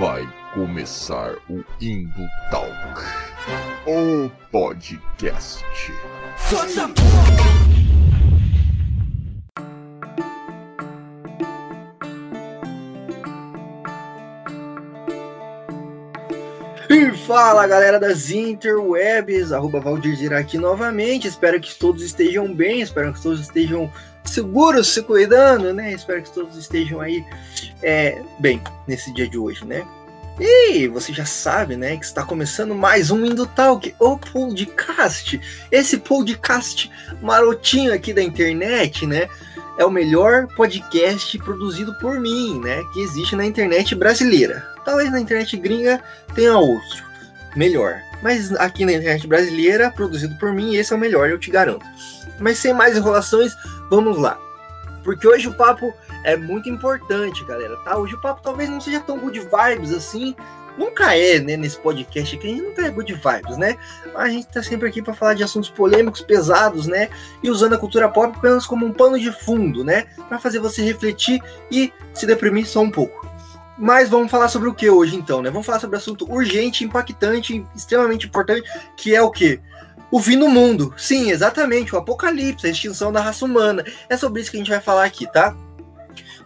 Vai começar o Indo Talk, o podcast. Fala galera das interwebs, arroba Valdir aqui novamente. Espero que todos estejam bem, espero que todos estejam seguros, se cuidando, né? Espero que todos estejam aí é, bem nesse dia de hoje, né? E você já sabe, né, que está começando mais um Indo Talk, o podcast. Esse podcast marotinho aqui da internet, né? É o melhor podcast produzido por mim, né? Que existe na internet brasileira. Talvez na internet gringa tenha outro, melhor. Mas aqui na internet brasileira, produzido por mim, esse é o melhor, eu te garanto. Mas sem mais enrolações, vamos lá. Porque hoje o papo é muito importante, galera, tá? Hoje o papo talvez não seja tão good vibes assim. Nunca é, né, nesse podcast aqui, a gente nunca é good vibes, né? A gente tá sempre aqui para falar de assuntos polêmicos, pesados, né? E usando a cultura pop apenas como um pano de fundo, né? Para fazer você refletir e se deprimir só um pouco. Mas vamos falar sobre o que hoje então, né? Vamos falar sobre um assunto urgente, impactante, extremamente importante, que é o que? O fim do mundo. Sim, exatamente, o apocalipse, a extinção da raça humana. É sobre isso que a gente vai falar aqui, tá?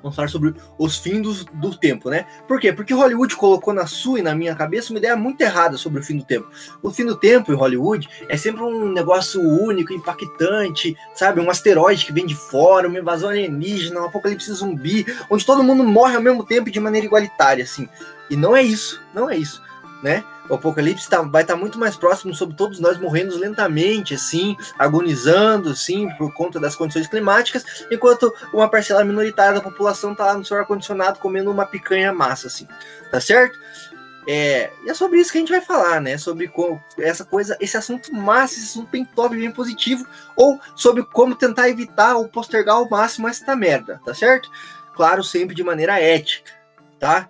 Vamos falar sobre os fins do, tempo, né? Por quê? Porque Hollywood colocou na sua e na minha cabeça uma ideia muito errada sobre o fim do tempo. O fim do tempo em Hollywood é sempre um negócio único, impactante, sabe? Um asteroide que vem de fora, uma invasão alienígena, um apocalipse zumbi, onde todo mundo morre ao mesmo tempo de maneira igualitária, assim. E não é isso, não é isso, né? O apocalipse tá, vai estar tá muito mais próximo sobre todos nós morrendo lentamente, assim, agonizando, assim, por conta das condições climáticas, enquanto uma parcela minoritária da população está lá no seu ar-condicionado comendo uma picanha massa, assim, tá certo? É, e é sobre isso que a gente vai falar, né? Sobre como, essa coisa, esse assunto massa, esse assunto bem top, bem positivo, ou sobre como tentar evitar ou postergar ao máximo essa merda, tá certo? Claro, sempre de maneira ética, tá?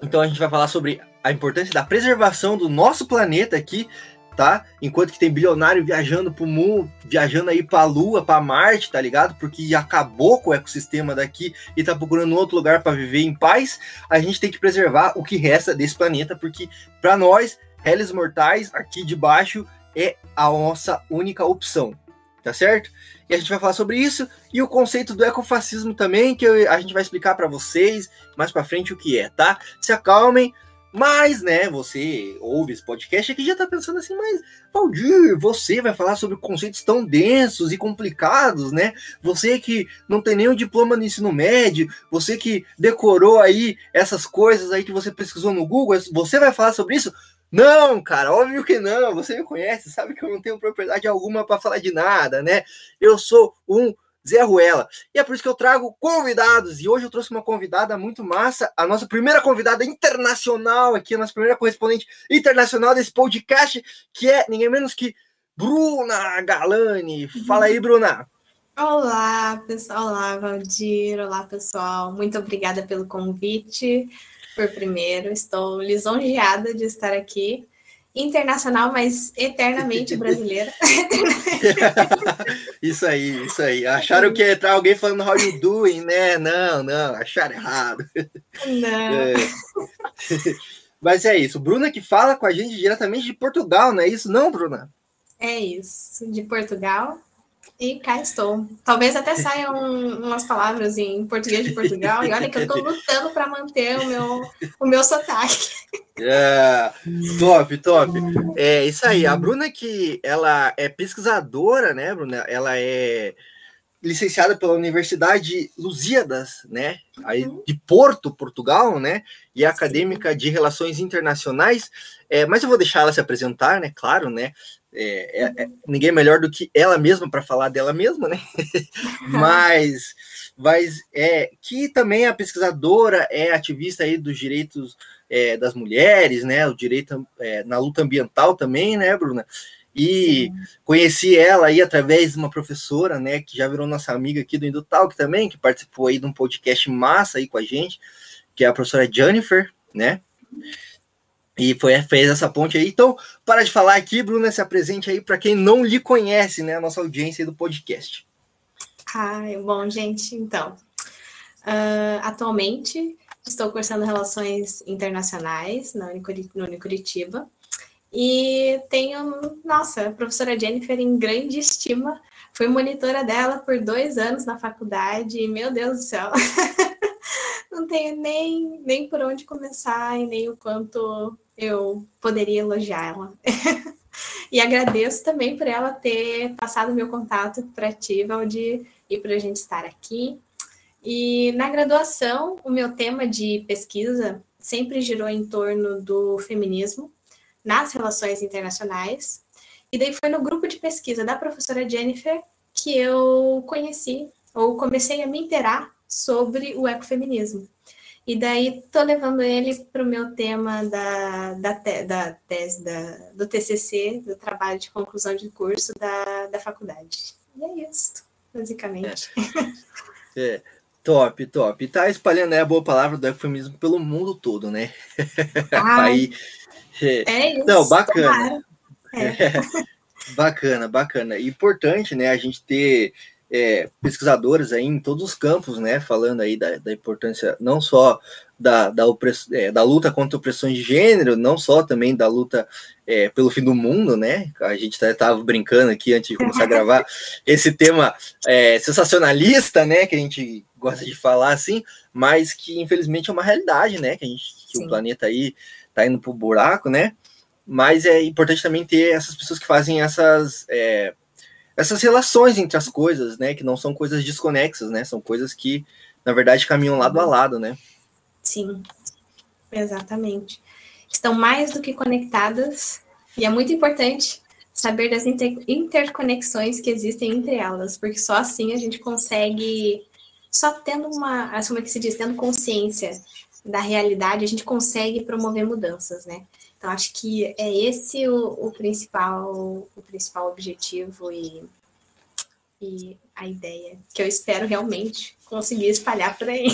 Então a gente vai falar sobre a importância da preservação do nosso planeta aqui, tá? Enquanto que tem bilionário viajando pro mundo, viajando aí pra Lua, pra Marte, tá ligado? Porque acabou com o ecossistema daqui e tá procurando outro lugar para viver em paz, a gente tem que preservar o que resta desse planeta, porque para nós, réis mortais, aqui de baixo, é a nossa única opção, tá certo? E a gente vai falar sobre isso e o conceito do ecofascismo também, que a gente vai explicar para vocês mais para frente o que é, tá? Se acalmem, mas, né, você ouve esse podcast aqui já tá pensando assim, mas, Valdir, você vai falar sobre conceitos tão densos e complicados, né? Você que não tem nenhum diploma no ensino médio, você que decorou aí essas coisas aí que você pesquisou no Google, você vai falar sobre isso? Não, cara, óbvio que não. Você me conhece, sabe que eu não tenho propriedade alguma para falar de nada, né? Eu sou um Zé Ruela. E é por isso que eu trago convidados. E hoje eu trouxe uma convidada muito massa, a nossa primeira convidada internacional aqui, a nossa primeira correspondente internacional desse podcast, que é ninguém menos que Bruna Galani. Fala aí, Bruna. Olá, pessoal. Olá, Valdir. Olá, pessoal. Muito obrigada pelo convite. Por primeiro, estou lisonjeada de estar aqui internacional, mas eternamente brasileira. isso aí, isso aí. Acharam que ia entrar alguém falando how you doing, né? Não, não, acharam errado. Não. É. Mas é isso. Bruna que fala com a gente diretamente de Portugal, não é isso, não, Bruna? É isso, de Portugal. E cá estou. Talvez até saiam umas palavras em português de Portugal. E olha que eu estou lutando para manter o meu, o meu sotaque. É, top, top. É isso aí. A Bruna que ela é pesquisadora, né, Bruna? Ela é licenciada pela Universidade Lusíadas, né, aí uhum. de Porto, Portugal, né, e é acadêmica de Relações Internacionais. É, mas eu vou deixar ela se apresentar, né, claro, né. É, é, é ninguém melhor do que ela mesma para falar dela mesma, né? mas, mas é que também é pesquisadora, é ativista aí dos direitos é, das mulheres, né? O direito é, na luta ambiental também, né, Bruna? E conheci ela aí através de uma professora, né, que já virou nossa amiga aqui do Indutalk também, que participou aí de um podcast massa aí com a gente, que é a professora Jennifer, né? E foi, fez essa ponte aí. Então, para de falar aqui, Bruna, se apresente aí para quem não lhe conhece, né? A nossa audiência do podcast. Ai, bom, gente, então. Uh, atualmente estou cursando Relações Internacionais na Unicuritiba. E tenho, nossa, a professora Jennifer em grande estima. Fui monitora dela por dois anos na faculdade e, meu Deus do céu, não tenho nem, nem por onde começar e nem o quanto eu poderia elogiá-la. e agradeço também por ela ter passado meu contato para ti, Valdir, e por a gente estar aqui. E na graduação, o meu tema de pesquisa sempre girou em torno do feminismo nas relações internacionais. E daí foi no grupo de pesquisa da professora Jennifer que eu conheci ou comecei a me interar sobre o ecofeminismo. E daí tô levando ele para o meu tema da, da, te, da tese, da, do TCC, do trabalho de conclusão de curso da, da faculdade. E é isso, basicamente. É. é. Top, top. Tá espalhando né, a boa palavra do ecofeminismo pelo mundo todo, né? Aí, é, é isso. Não, bacana. É. bacana, bacana. Importante, né, a gente ter é, pesquisadores aí em todos os campos, né, falando aí da, da importância não só da, da, opress, é, da luta contra opressões de gênero, não só também da luta é, pelo fim do mundo, né? A gente estava brincando aqui antes de começar a gravar esse tema é, sensacionalista, né? Que a gente gosta de falar assim, mas que infelizmente é uma realidade, né? Que, a gente, que o planeta aí tá indo pro buraco, né? Mas é importante também ter essas pessoas que fazem essas é, essas relações entre as coisas, né? Que não são coisas desconexas, né? São coisas que, na verdade, caminham lado a lado, né? Sim, exatamente. Estão mais do que conectadas e é muito importante saber das inter interconexões que existem entre elas, porque só assim a gente consegue, só tendo uma, como é que se diz, tendo consciência da realidade, a gente consegue promover mudanças, né? Então, acho que é esse o, o principal, o principal objetivo e, e a ideia, que eu espero realmente conseguir espalhar por aí.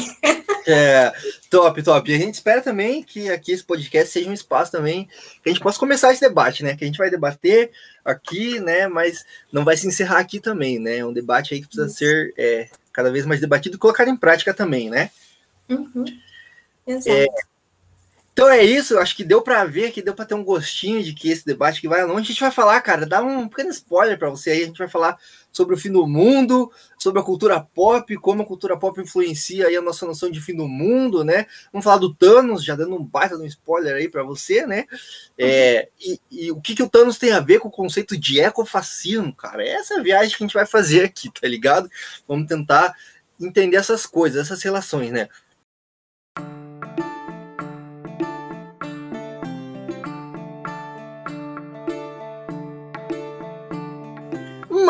É, top, top. E a gente espera também que aqui esse podcast seja um espaço também que a gente possa começar esse debate, né? Que a gente vai debater aqui, né? Mas não vai se encerrar aqui também, né? É um debate aí que precisa ser é, cada vez mais debatido e colocado em prática também, né? Uhum. Exato. É, então é isso, acho que deu para ver, que deu para ter um gostinho de que esse debate que vai longe. A gente vai falar, cara, dá um pequeno spoiler para você aí. A gente vai falar sobre o fim do mundo, sobre a cultura pop, como a cultura pop influencia aí a nossa noção de fim do mundo, né? Vamos falar do Thanos, já dando um baita de um spoiler aí para você, né? É, e, e, o que, que o Thanos tem a ver com o conceito de ecofascismo, cara? Essa é a viagem que a gente vai fazer aqui, tá ligado? Vamos tentar entender essas coisas, essas relações, né?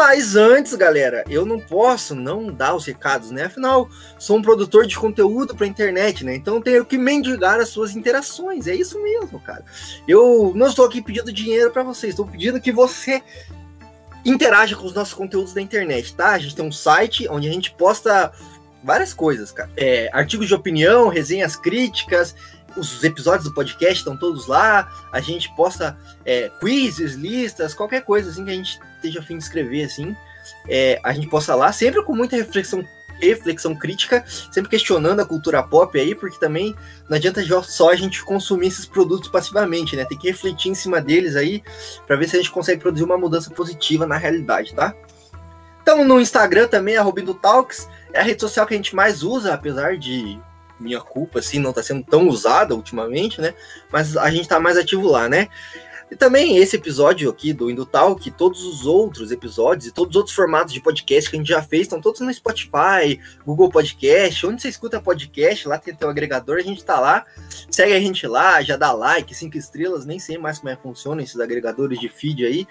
Mas antes, galera, eu não posso não dar os recados, né? Afinal, sou um produtor de conteúdo para internet, né? Então tenho que mendigar as suas interações. É isso mesmo, cara. Eu não estou aqui pedindo dinheiro para vocês, estou pedindo que você interaja com os nossos conteúdos da internet, tá? A gente tem um site onde a gente posta várias coisas, cara. É, artigos de opinião, resenhas críticas, os episódios do podcast estão todos lá. A gente posta é, quizzes, listas, qualquer coisa assim que a gente esteja afim de escrever, assim. É, a gente posta lá, sempre com muita reflexão reflexão crítica, sempre questionando a cultura pop aí, porque também não adianta só a gente consumir esses produtos passivamente, né? Tem que refletir em cima deles aí para ver se a gente consegue produzir uma mudança positiva na realidade, tá? Estamos no Instagram também, a Robindo Talks, é a rede social que a gente mais usa, apesar de minha culpa, assim, não está sendo tão usada ultimamente, né? Mas a gente está mais ativo lá, né? E também esse episódio aqui do que todos os outros episódios e todos os outros formatos de podcast que a gente já fez estão todos no Spotify, Google Podcast, onde você escuta podcast, lá tem o agregador, a gente tá lá. Segue a gente lá, já dá like, cinco estrelas, nem sei mais como é que funciona esses agregadores de feed aí.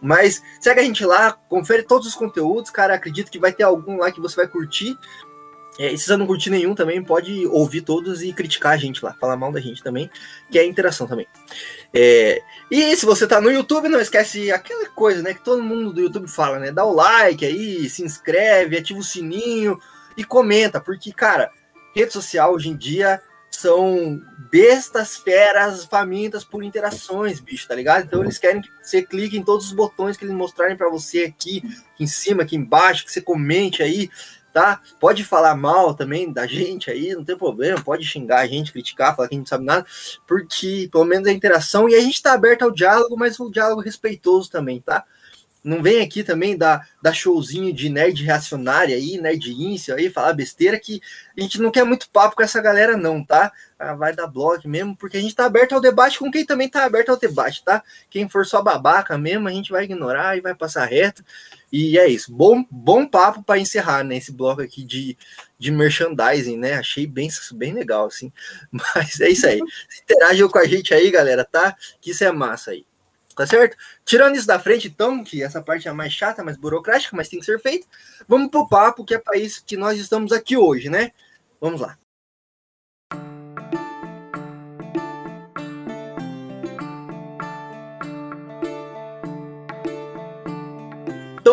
Mas segue a gente lá, confere todos os conteúdos, cara. Acredito que vai ter algum lá que você vai curtir. É, e se você não curtir nenhum também, pode ouvir todos e criticar a gente lá, falar mal da gente também, que é interação também. É, e se você tá no YouTube, não esquece aquela coisa, né, que todo mundo do YouTube fala, né? Dá o like aí, se inscreve, ativa o sininho e comenta, porque, cara, rede social hoje em dia são bestas, feras, famintas por interações, bicho, tá ligado? Então eles querem que você clique em todos os botões que eles mostrarem para você aqui, aqui em cima, aqui embaixo, que você comente aí, tá? Pode falar mal também da gente aí, não tem problema, pode xingar a gente, criticar, falar que a gente não sabe nada, porque pelo menos a interação e a gente tá aberto ao diálogo, mas o diálogo respeitoso também, tá? Não vem aqui também dar, dar showzinho de nerd reacionária aí, nerd íncio aí, falar besteira, que a gente não quer muito papo com essa galera, não, tá? Ah, vai dar blog mesmo, porque a gente tá aberto ao debate com quem também tá aberto ao debate, tá? Quem for só babaca mesmo, a gente vai ignorar e vai passar reto. E é isso. Bom, bom papo para encerrar, né? Esse bloco aqui de, de merchandising, né? Achei bem, bem legal, assim. Mas é isso aí. Interajam com a gente aí, galera, tá? Que isso é massa aí. Tá certo? Tirando isso da frente, então, que essa parte é mais chata, mais burocrática, mas tem que ser feita, vamos pro papo, que é para isso que nós estamos aqui hoje, né? Vamos lá.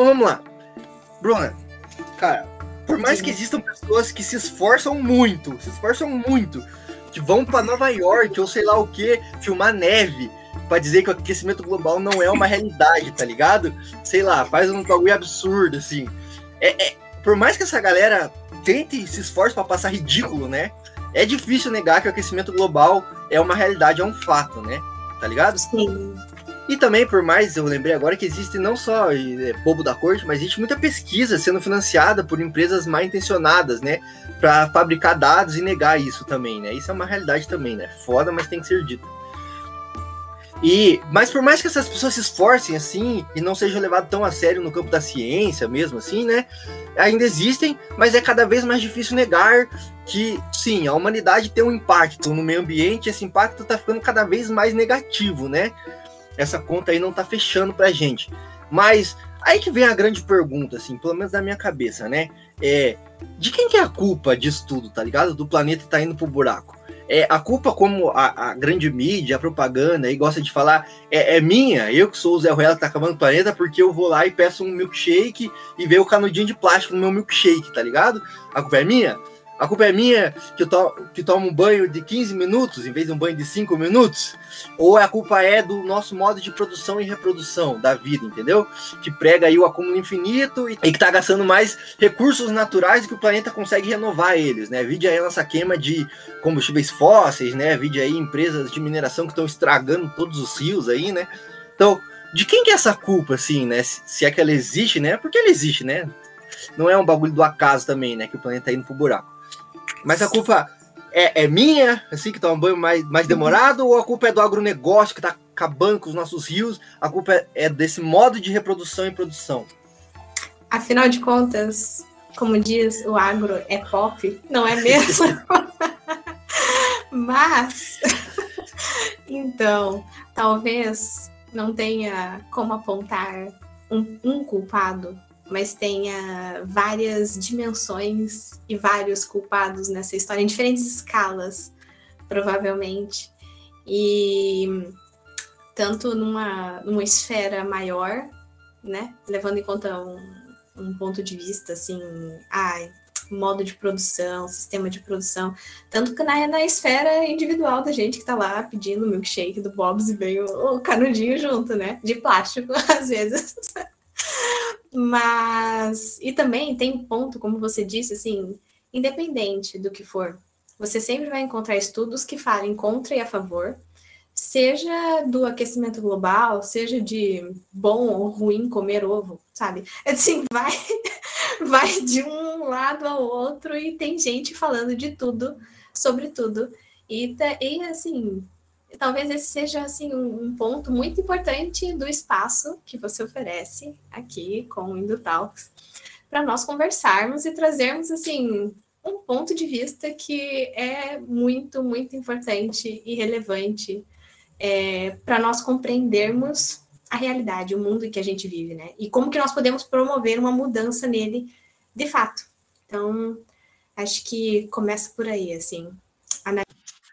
Então vamos lá. Bruna, cara, por mais que existam pessoas que se esforçam muito, se esforçam muito, que vão para Nova York ou sei lá o que, filmar neve, para dizer que o aquecimento global não é uma realidade, tá ligado? Sei lá, faz um bagulho absurdo, assim. É, é por mais que essa galera tente se esforce para passar ridículo, né? É difícil negar que o aquecimento global é uma realidade, é um fato, né? Tá ligado? Sim. E também, por mais, eu lembrei agora que existe não só é, bobo da corte, mas existe muita pesquisa sendo financiada por empresas mal intencionadas, né? Para fabricar dados e negar isso também, né? Isso é uma realidade também, né? Foda, mas tem que ser dito. E, mas por mais que essas pessoas se esforcem assim e não sejam levadas tão a sério no campo da ciência mesmo assim, né? Ainda existem, mas é cada vez mais difícil negar que sim, a humanidade tem um impacto no meio ambiente, esse impacto está ficando cada vez mais negativo, né? Essa conta aí não está fechando pra gente. Mas aí que vem a grande pergunta, assim, pelo menos na minha cabeça, né? É, de quem que é a culpa disso tudo, tá ligado? Do planeta tá indo pro buraco é, a culpa, como a, a, grande mídia, a propaganda aí gosta de falar, é, é, minha. Eu que sou o Zé Ruela que tá acabando o planeta, porque eu vou lá e peço um milkshake e vejo o canudinho de plástico no meu milkshake, tá ligado? A culpa é minha? A culpa é minha que to que tomo um banho de 15 minutos em vez de um banho de 5 minutos? Ou a culpa é do nosso modo de produção e reprodução da vida, entendeu? Que prega aí o acúmulo infinito e, e que tá gastando mais recursos naturais do que o planeta consegue renovar eles, né? Vide aí a nossa queima de combustíveis fósseis, né? Vide aí empresas de mineração que estão estragando todos os rios aí, né? Então, de quem que é essa culpa, assim, né? Se, se é que ela existe, né? Porque ela existe, né? Não é um bagulho do acaso também, né? Que o planeta tá indo pro buraco. Mas a culpa é, é minha, assim, que um banho mais, mais demorado, ou a culpa é do agronegócio que tá acabando com os nossos rios? A culpa é, é desse modo de reprodução e produção? Afinal de contas, como diz o agro, é pop, não é mesmo? Mas, então, talvez não tenha como apontar um, um culpado mas tenha várias dimensões e vários culpados nessa história, em diferentes escalas, provavelmente. E tanto numa, numa esfera maior, né, levando em conta um, um ponto de vista assim, ai, modo de produção, sistema de produção, tanto que na, na esfera individual da gente que tá lá pedindo milkshake do Bob's e vem o, o canudinho junto, né, de plástico, às vezes. Mas, e também tem ponto, como você disse, assim, independente do que for, você sempre vai encontrar estudos que falem contra e a favor, seja do aquecimento global, seja de bom ou ruim comer ovo, sabe? Assim, vai, vai de um lado ao outro e tem gente falando de tudo, sobre tudo. E, e assim, talvez esse seja assim um, ponto muito importante do espaço que você oferece aqui com o Indutalks para nós conversarmos e trazermos assim um ponto de vista que é muito muito importante e relevante é, para nós compreendermos a realidade, o mundo em que a gente vive, né? E como que nós podemos promover uma mudança nele de fato. Então, acho que começa por aí, assim,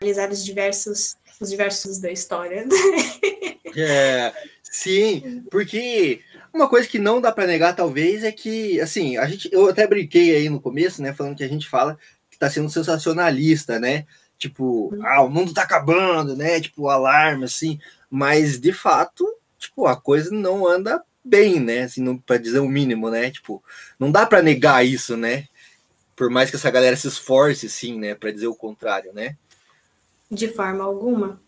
analisar os diversos os diversos da história. É, sim, porque uma coisa que não dá para negar, talvez, é que, assim, a gente, eu até brinquei aí no começo, né, falando que a gente fala que está sendo sensacionalista, né? Tipo, uhum. ah, o mundo tá acabando, né? Tipo, alarme, assim. Mas, de fato, tipo, a coisa não anda bem, né? Assim, para dizer o mínimo, né? Tipo, não dá para negar isso, né? Por mais que essa galera se esforce, sim, né, para dizer o contrário, né? De forma alguma.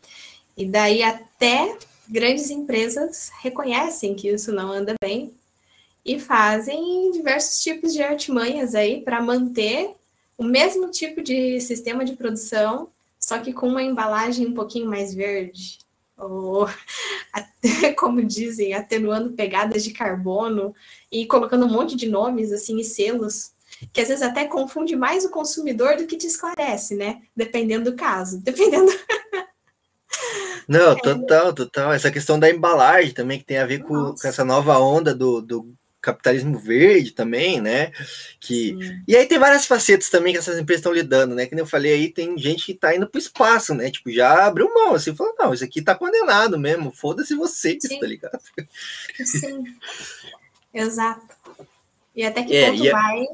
E daí até grandes empresas reconhecem que isso não anda bem e fazem diversos tipos de artimanhas aí para manter o mesmo tipo de sistema de produção, só que com uma embalagem um pouquinho mais verde, ou como dizem, atenuando pegadas de carbono e colocando um monte de nomes assim e selos que às vezes até confunde mais o consumidor do que te esclarece, né? Dependendo do caso, dependendo. Não, total, total. Essa questão da embalagem também, que tem a ver com, com essa nova onda do, do capitalismo verde também, né? Que e aí tem várias facetas também que essas empresas estão lidando, né? Que eu falei aí, tem gente que está indo para o espaço, né? Tipo, já abriu mão, assim, falou, não, isso aqui está condenado mesmo, foda-se vocês, Sim. tá ligado? Sim, exato. E até que é, ponto é vai, é,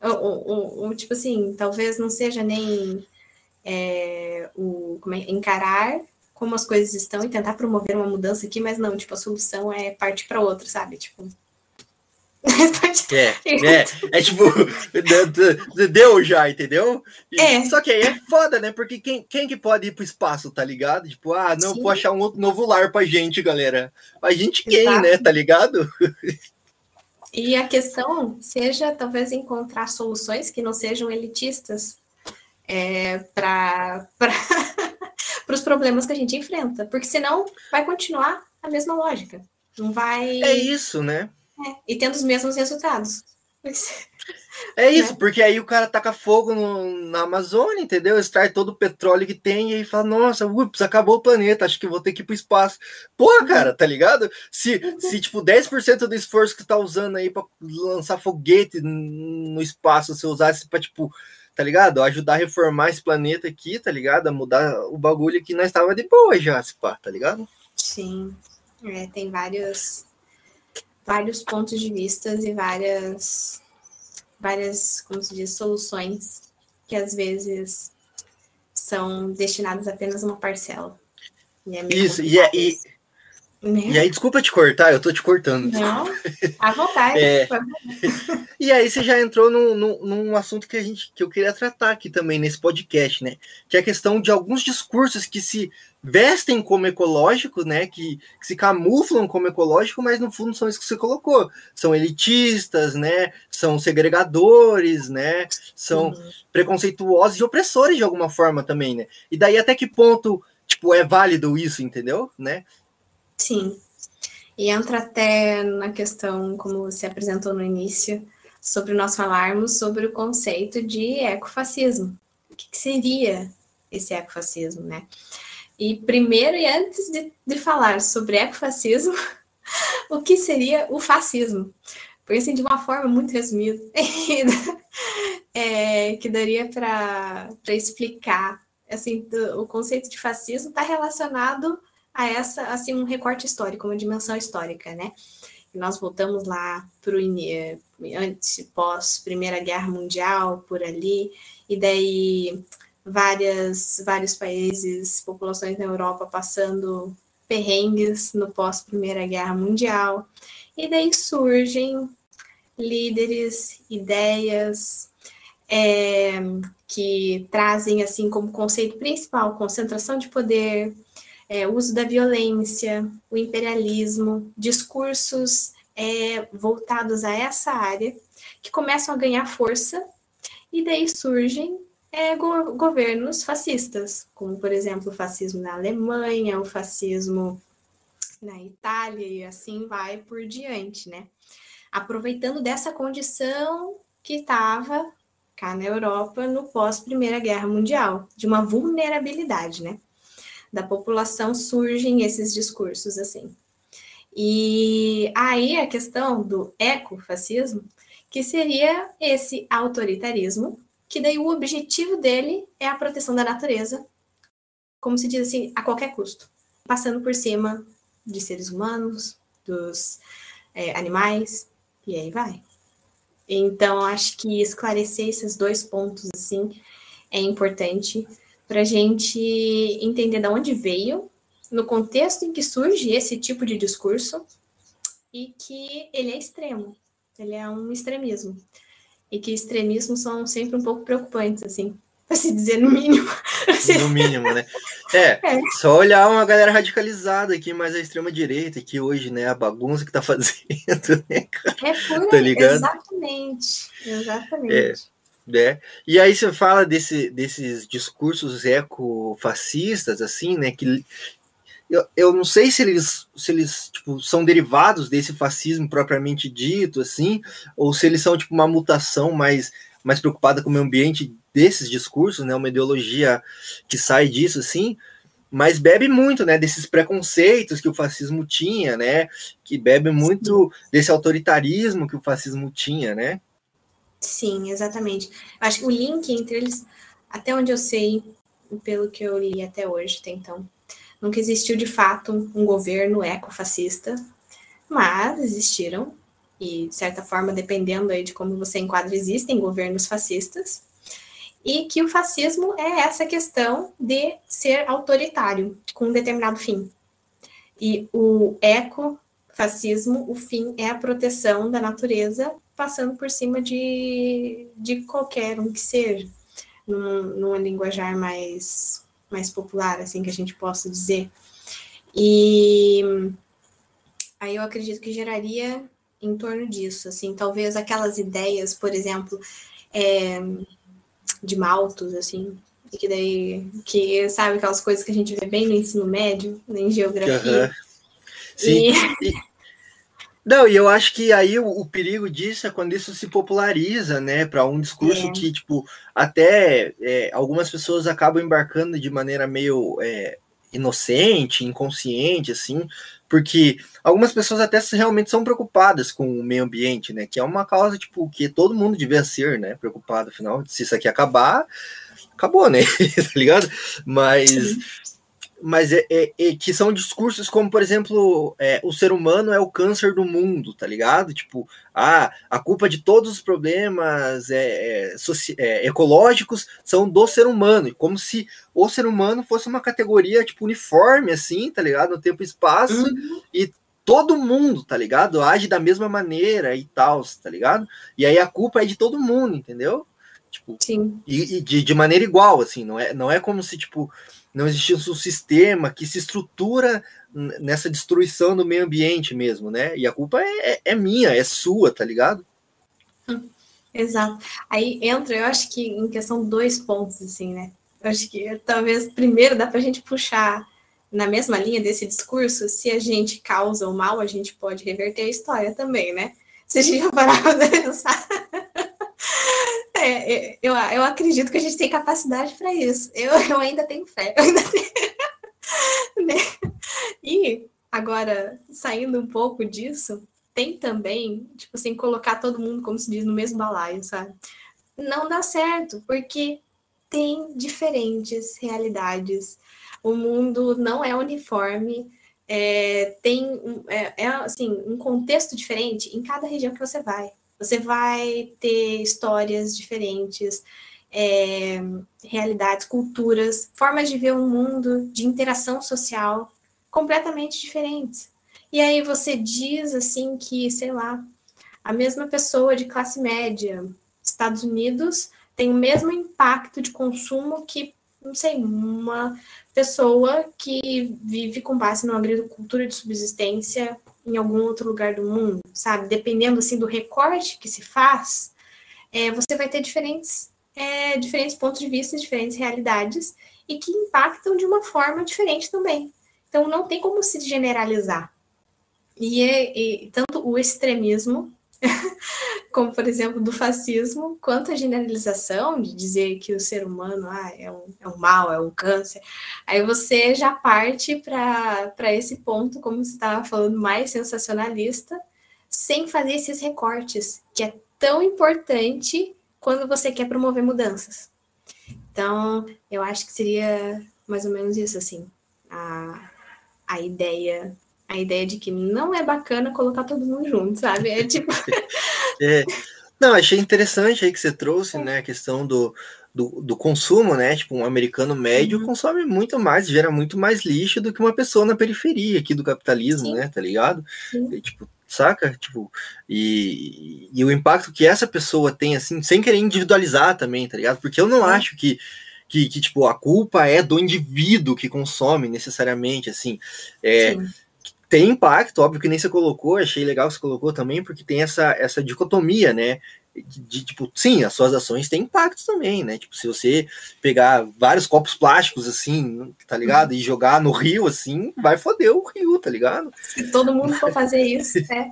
o, o, o, tipo assim, talvez não seja nem é, o como é, encarar como as coisas estão e tentar promover uma mudança aqui, mas não, tipo, a solução é partir para outra, sabe? Tipo. é, é, é tipo, deu já, entendeu? É. Só que aí é foda, né? Porque quem, quem que pode ir pro espaço, tá ligado? Tipo, ah, não, Sim. vou achar um outro novo lar pra gente, galera. A gente quem, Exato. né? Tá ligado? E a questão seja talvez encontrar soluções que não sejam elitistas é, para os problemas que a gente enfrenta, porque senão vai continuar a mesma lógica. Não vai. É isso, né? É, e tendo os mesmos resultados. É isso, né? porque aí o cara taca fogo no, na Amazônia, entendeu? Extrai todo o petróleo que tem e aí fala: Nossa, ups, acabou o planeta, acho que vou ter que ir pro espaço. Porra, cara, tá ligado? Se, se tipo, 10% do esforço que tá usando aí para lançar foguete no espaço, você usasse para tipo, tá ligado? Ajudar a reformar esse planeta aqui, tá ligado? A mudar o bagulho que nós estava de boa já, se pá, tá ligado? Sim. É, tem vários, vários pontos de vista e várias, várias, como se diz, soluções que às vezes são destinadas apenas a uma parcela. E é Isso, e, é, e, né? E aí, desculpa te cortar, eu tô te cortando. Não, à vontade. É... e aí você já entrou num, num, num, assunto que, a gente, que eu queria tratar aqui também nesse podcast, né? Que é a questão de alguns discursos que se vestem como ecológicos, né? Que, que se camuflam como ecológico, mas no fundo são isso que você colocou. São elitistas, né? São segregadores, né? São uhum. preconceituosos e opressores de alguma forma também, né? E daí até que ponto tipo, é válido isso, entendeu? Né? Sim. E entra até na questão, como você apresentou no início, sobre nós falarmos sobre o conceito de ecofascismo. O que, seria esse ecofascismo, né? E primeiro, e antes de, de falar sobre ecofascismo, o que seria o fascismo? Porque, assim, de uma forma muito resumida, é, que daria para explicar, assim, o conceito de fascismo está relacionado a essa, assim, um recorte histórico, uma dimensão histórica, né? Nós voltamos lá para o antes, pós Primeira Guerra Mundial, por ali, e daí várias, vários países, populações na Europa passando perrengues no pós Primeira Guerra Mundial, e daí surgem líderes, ideias é, que trazem assim como conceito principal concentração de poder, é, o uso da violência, o imperialismo, discursos é, voltados a essa área, que começam a ganhar força, e daí surgem é, go governos fascistas, como, por exemplo, o fascismo na Alemanha, o fascismo na Itália, e assim vai por diante, né? Aproveitando dessa condição que estava cá na Europa no pós-Primeira Guerra Mundial, de uma vulnerabilidade, né? Da população surgem esses discursos assim. E aí a questão do ecofascismo, que seria esse autoritarismo, que daí o objetivo dele é a proteção da natureza, como se diz assim, a qualquer custo, passando por cima de seres humanos, dos é, animais, e aí vai. Então, acho que esclarecer esses dois pontos, assim, é importante para a gente entender de onde veio, no contexto em que surge esse tipo de discurso e que ele é extremo, ele é um extremismo. e que extremismos são sempre um pouco preocupantes, assim, para se dizer no mínimo. No mínimo, né? É, é, só olhar uma galera radicalizada aqui, mais a extrema direita, que hoje, né, a bagunça que tá fazendo, né, cara? É por tá ligado? Exatamente, exatamente. É. Né? E aí você fala desse, desses discursos ecofascistas, assim, né? Que eu, eu não sei se eles, se eles tipo, são derivados desse fascismo propriamente dito, assim, ou se eles são tipo uma mutação mais, mais preocupada com o meio ambiente desses discursos, né? Uma ideologia que sai disso, assim, mas bebe muito, né? Desses preconceitos que o fascismo tinha, né? Que bebe muito desse autoritarismo que o fascismo tinha, né? Sim, exatamente. Acho que o link entre eles, até onde eu sei, pelo que eu li até hoje, até então, nunca existiu de fato um governo ecofascista, mas existiram, e de certa forma, dependendo aí de como você enquadra, existem governos fascistas, e que o fascismo é essa questão de ser autoritário com um determinado fim. E o ecofascismo, o fim é a proteção da natureza passando por cima de, de qualquer um que seja, num, numa linguajar mais, mais popular, assim que a gente possa dizer. E aí eu acredito que geraria em torno disso, assim, talvez aquelas ideias, por exemplo, é, de maltos, assim, e que daí, que sabe aquelas coisas que a gente vê bem no ensino médio, em geografia. Uhum. Sim, e... Não, e eu acho que aí o, o, perigo disso é quando isso se populariza, né, para um discurso que, tipo, até é, algumas pessoas acabam embarcando de maneira meio é, inocente, inconsciente, assim, porque algumas pessoas até realmente são preocupadas com o meio ambiente, né, que é uma causa, tipo, que todo mundo devia ser, né, preocupado, afinal, se isso aqui acabar, acabou, né, tá ligado? Mas... Mas é, é, é, que são discursos como, por exemplo, é, o ser humano é o câncer do mundo, tá ligado? Tipo, ah, a culpa de todos os problemas é, é, é, ecológicos são do ser humano, como se o ser humano fosse uma categoria tipo uniforme, assim, tá ligado? No tempo e espaço, uhum. e todo mundo, tá ligado? Age da mesma maneira e tal, tá ligado? E aí a culpa é de todo mundo, entendeu? Tipo, Sim. E, e de, de maneira igual, assim, não é, não é como se, tipo, não existisse um sistema que se estrutura nessa destruição do meio ambiente mesmo, né? E a culpa é, é, é minha, é sua, tá ligado? Exato. Aí entra, eu acho que em questão dois pontos, assim, né? Eu acho que talvez primeiro dá para a gente puxar na mesma linha desse discurso, se a gente causa o mal, a gente pode reverter a história também, né? Se a gente parar para pensar. É, é, eu, eu acredito que a gente tem capacidade para isso. Eu, eu ainda tenho fé. Ainda tenho... né? E agora, saindo um pouco disso, tem também, tipo assim, colocar todo mundo, como se diz, no mesmo balaio, sabe? Não dá certo, porque tem diferentes realidades. O mundo não é uniforme, é, tem é, é, assim, um contexto diferente em cada região que você vai. Você vai ter histórias diferentes, é, realidades, culturas, formas de ver o mundo, de interação social completamente diferentes. E aí você diz assim que, sei lá, a mesma pessoa de classe média, Estados Unidos, tem o mesmo impacto de consumo que, não sei, uma pessoa que vive com base numa agricultura de subsistência em algum outro lugar do mundo, sabe? Dependendo assim do recorte que se faz, é, você vai ter diferentes, é, diferentes pontos de vista, diferentes realidades e que impactam de uma forma diferente também. Então não tem como se generalizar. E, e tanto o extremismo como por exemplo do fascismo, quanto a generalização de dizer que o ser humano ah, é, um, é um mal, é um câncer, aí você já parte para esse ponto, como você estava falando, mais sensacionalista, sem fazer esses recortes, que é tão importante quando você quer promover mudanças. Então, eu acho que seria mais ou menos isso, assim, a, a ideia a ideia de que não é bacana colocar todo mundo junto, sabe? É tipo. é, não, achei interessante aí que você trouxe, né, a questão do, do, do consumo, né? Tipo, um americano médio uhum. consome muito mais, gera muito mais lixo do que uma pessoa na periferia aqui do capitalismo, Sim. né? Tá ligado? E, tipo, saca? Tipo, e, e o impacto que essa pessoa tem, assim, sem querer individualizar também, tá ligado? Porque eu não acho que, que, que, tipo, a culpa é do indivíduo que consome necessariamente, assim. É, tem impacto, óbvio que nem você colocou, achei legal que você colocou também, porque tem essa, essa dicotomia, né? de, de, tipo, sim, as suas ações têm impacto também, né? Tipo, se você pegar vários copos plásticos, assim, tá ligado? E jogar no rio, assim, vai foder o rio, tá ligado? Se todo mundo for fazer isso, é.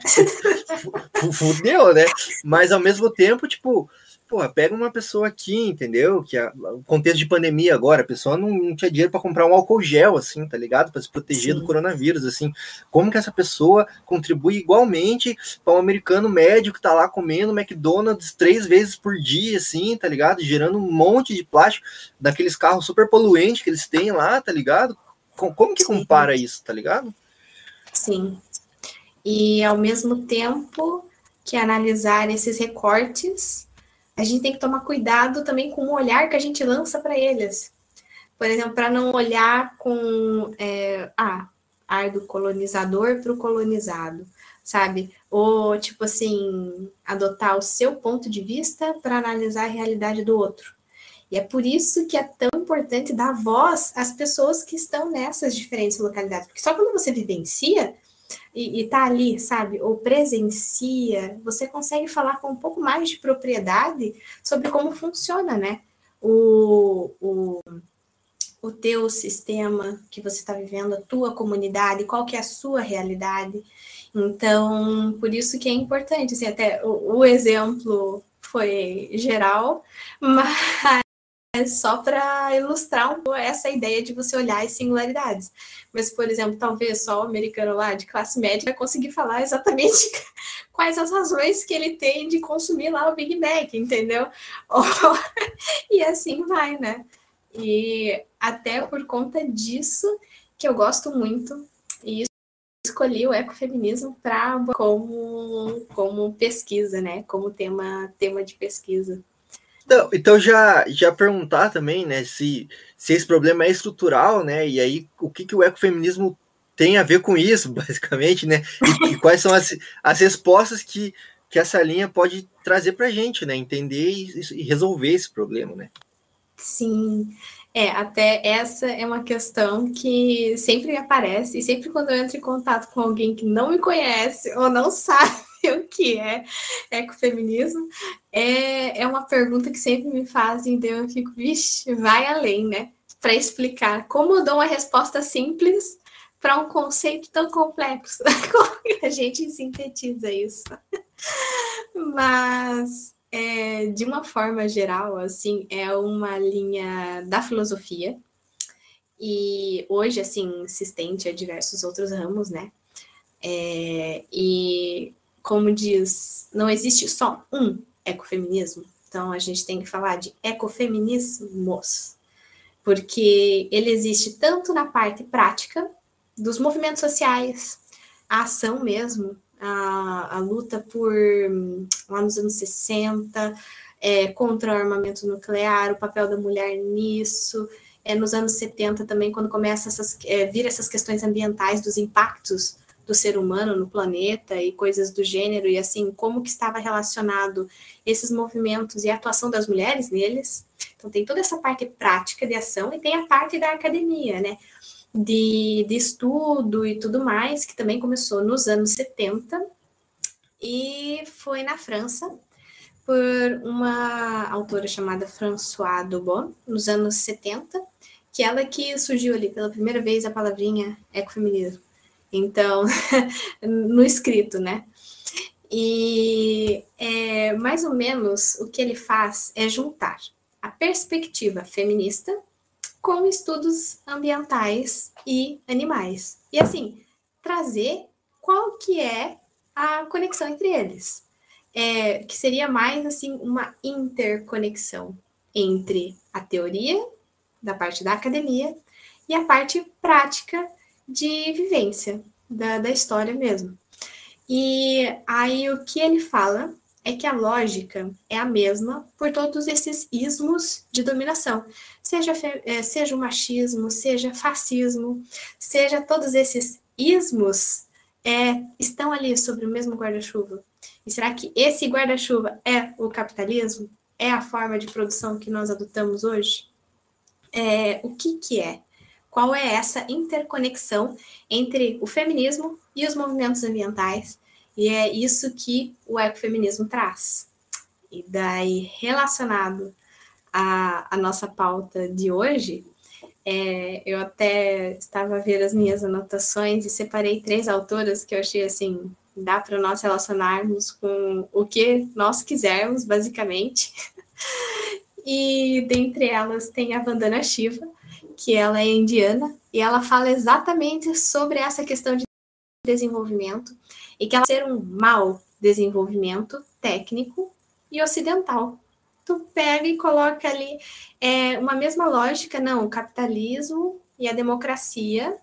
Fudeu, né? Mas ao mesmo tempo, tipo, Porra, pega uma pessoa aqui, entendeu? Que a, o contexto de pandemia agora, a pessoa não, não tinha dinheiro para comprar um álcool gel, assim, tá ligado? Para se proteger Sim. do coronavírus, assim. Como que essa pessoa contribui igualmente para um americano médio que tá lá comendo McDonald's três vezes por dia, assim, tá ligado? Gerando um monte de plástico daqueles carros super poluentes que eles têm lá, tá ligado? Como que Sim. compara isso, tá ligado? Sim. E ao mesmo tempo que analisar esses recortes a gente tem que tomar cuidado também com o olhar que a gente lança para eles. Por exemplo, para não olhar com é, ah, ar do colonizador para o colonizado, sabe? Ou, tipo assim, adotar o seu ponto de vista para analisar a realidade do outro. E é por isso que é tão importante dar voz às pessoas que estão nessas diferentes localidades. Porque só quando você vivencia, e, está ali, sabe, ou presencia, você consegue falar com um pouco mais de propriedade sobre como funciona, né? O, o, o teu sistema que você está vivendo, a tua comunidade, qual que é a sua realidade. Então, por isso que é importante, assim, até o, o exemplo foi geral, mas só para ilustrar essa ideia de você olhar as singularidades. Mas, por exemplo, talvez só o americano lá de classe média vai conseguir falar exatamente quais as razões que ele tem de consumir lá o Big Mac, entendeu? e assim vai, né? E até por conta disso que eu gosto muito e escolhi o ecofeminismo para como como pesquisa, né? Como tema tema de pesquisa. Então, então já, já perguntar também, né, se, se esse problema é estrutural, né, e aí o que, que o ecofeminismo tem a ver com isso, basicamente, né, e, e quais são as, as respostas que, que essa linha pode trazer para a gente, né, entender e, e resolver esse problema, né. Sim, é, até essa é uma questão que sempre aparece, e sempre quando eu entro em contato com alguém que não me conhece ou não sabe o que é ecofeminismo, é, é uma pergunta que sempre me fazem, então eu fico, vixe, vai além, né? Para explicar como eu dou uma resposta simples para um conceito tão complexo. Como a gente sintetiza isso? Mas, é, de uma forma geral, assim, é uma linha da filosofia. E hoje, assim, se estende a diversos outros ramos, né? É, e como diz, não existe só um ecofeminismo, então a gente tem que falar de ecofeminismos, porque ele existe tanto na parte prática dos movimentos sociais, a ação mesmo, a, a luta por lá nos anos 60, é, contra o armamento nuclear, o papel da mulher nisso, é, nos anos 70 também, quando começa essas, é, vir essas questões ambientais dos impactos do ser humano no planeta e coisas do gênero e assim como que estava relacionado esses movimentos e a atuação das mulheres neles. Então tem toda essa parte prática de ação e tem a parte da academia, né? De, de estudo e tudo mais, que também começou nos anos 70 e foi na França por uma autora chamada Françoise Dubon, nos anos 70, que ela que surgiu ali pela primeira vez a palavrinha ecofeminismo. Então, no escrito, né? E é, mais ou menos o que ele faz é juntar a perspectiva feminista com estudos ambientais e animais. E assim, trazer qual que é a conexão entre eles. É, que seria mais assim uma interconexão entre a teoria da parte da academia e a parte prática de vivência da, da história mesmo. E aí o que ele fala é que a lógica é a mesma por todos esses ismos de dominação, seja, é, seja o machismo, seja fascismo, seja todos esses ismos é, estão ali sobre o mesmo guarda-chuva? E será que esse guarda-chuva é o capitalismo? É a forma de produção que nós adotamos hoje? É, o que, que é? Qual é essa interconexão entre o feminismo e os movimentos ambientais? E é isso que o ecofeminismo traz. E daí, relacionado à, à nossa pauta de hoje, é, eu até estava a ver as minhas anotações e separei três autoras que eu achei assim, dá para nós relacionarmos com o que nós quisermos, basicamente. E dentre elas tem a Vandana Shiva, que ela é indiana, e ela fala exatamente sobre essa questão de desenvolvimento e que ela ser um mau desenvolvimento técnico e ocidental. Tu pega e coloca ali é, uma mesma lógica, não, o capitalismo e a democracia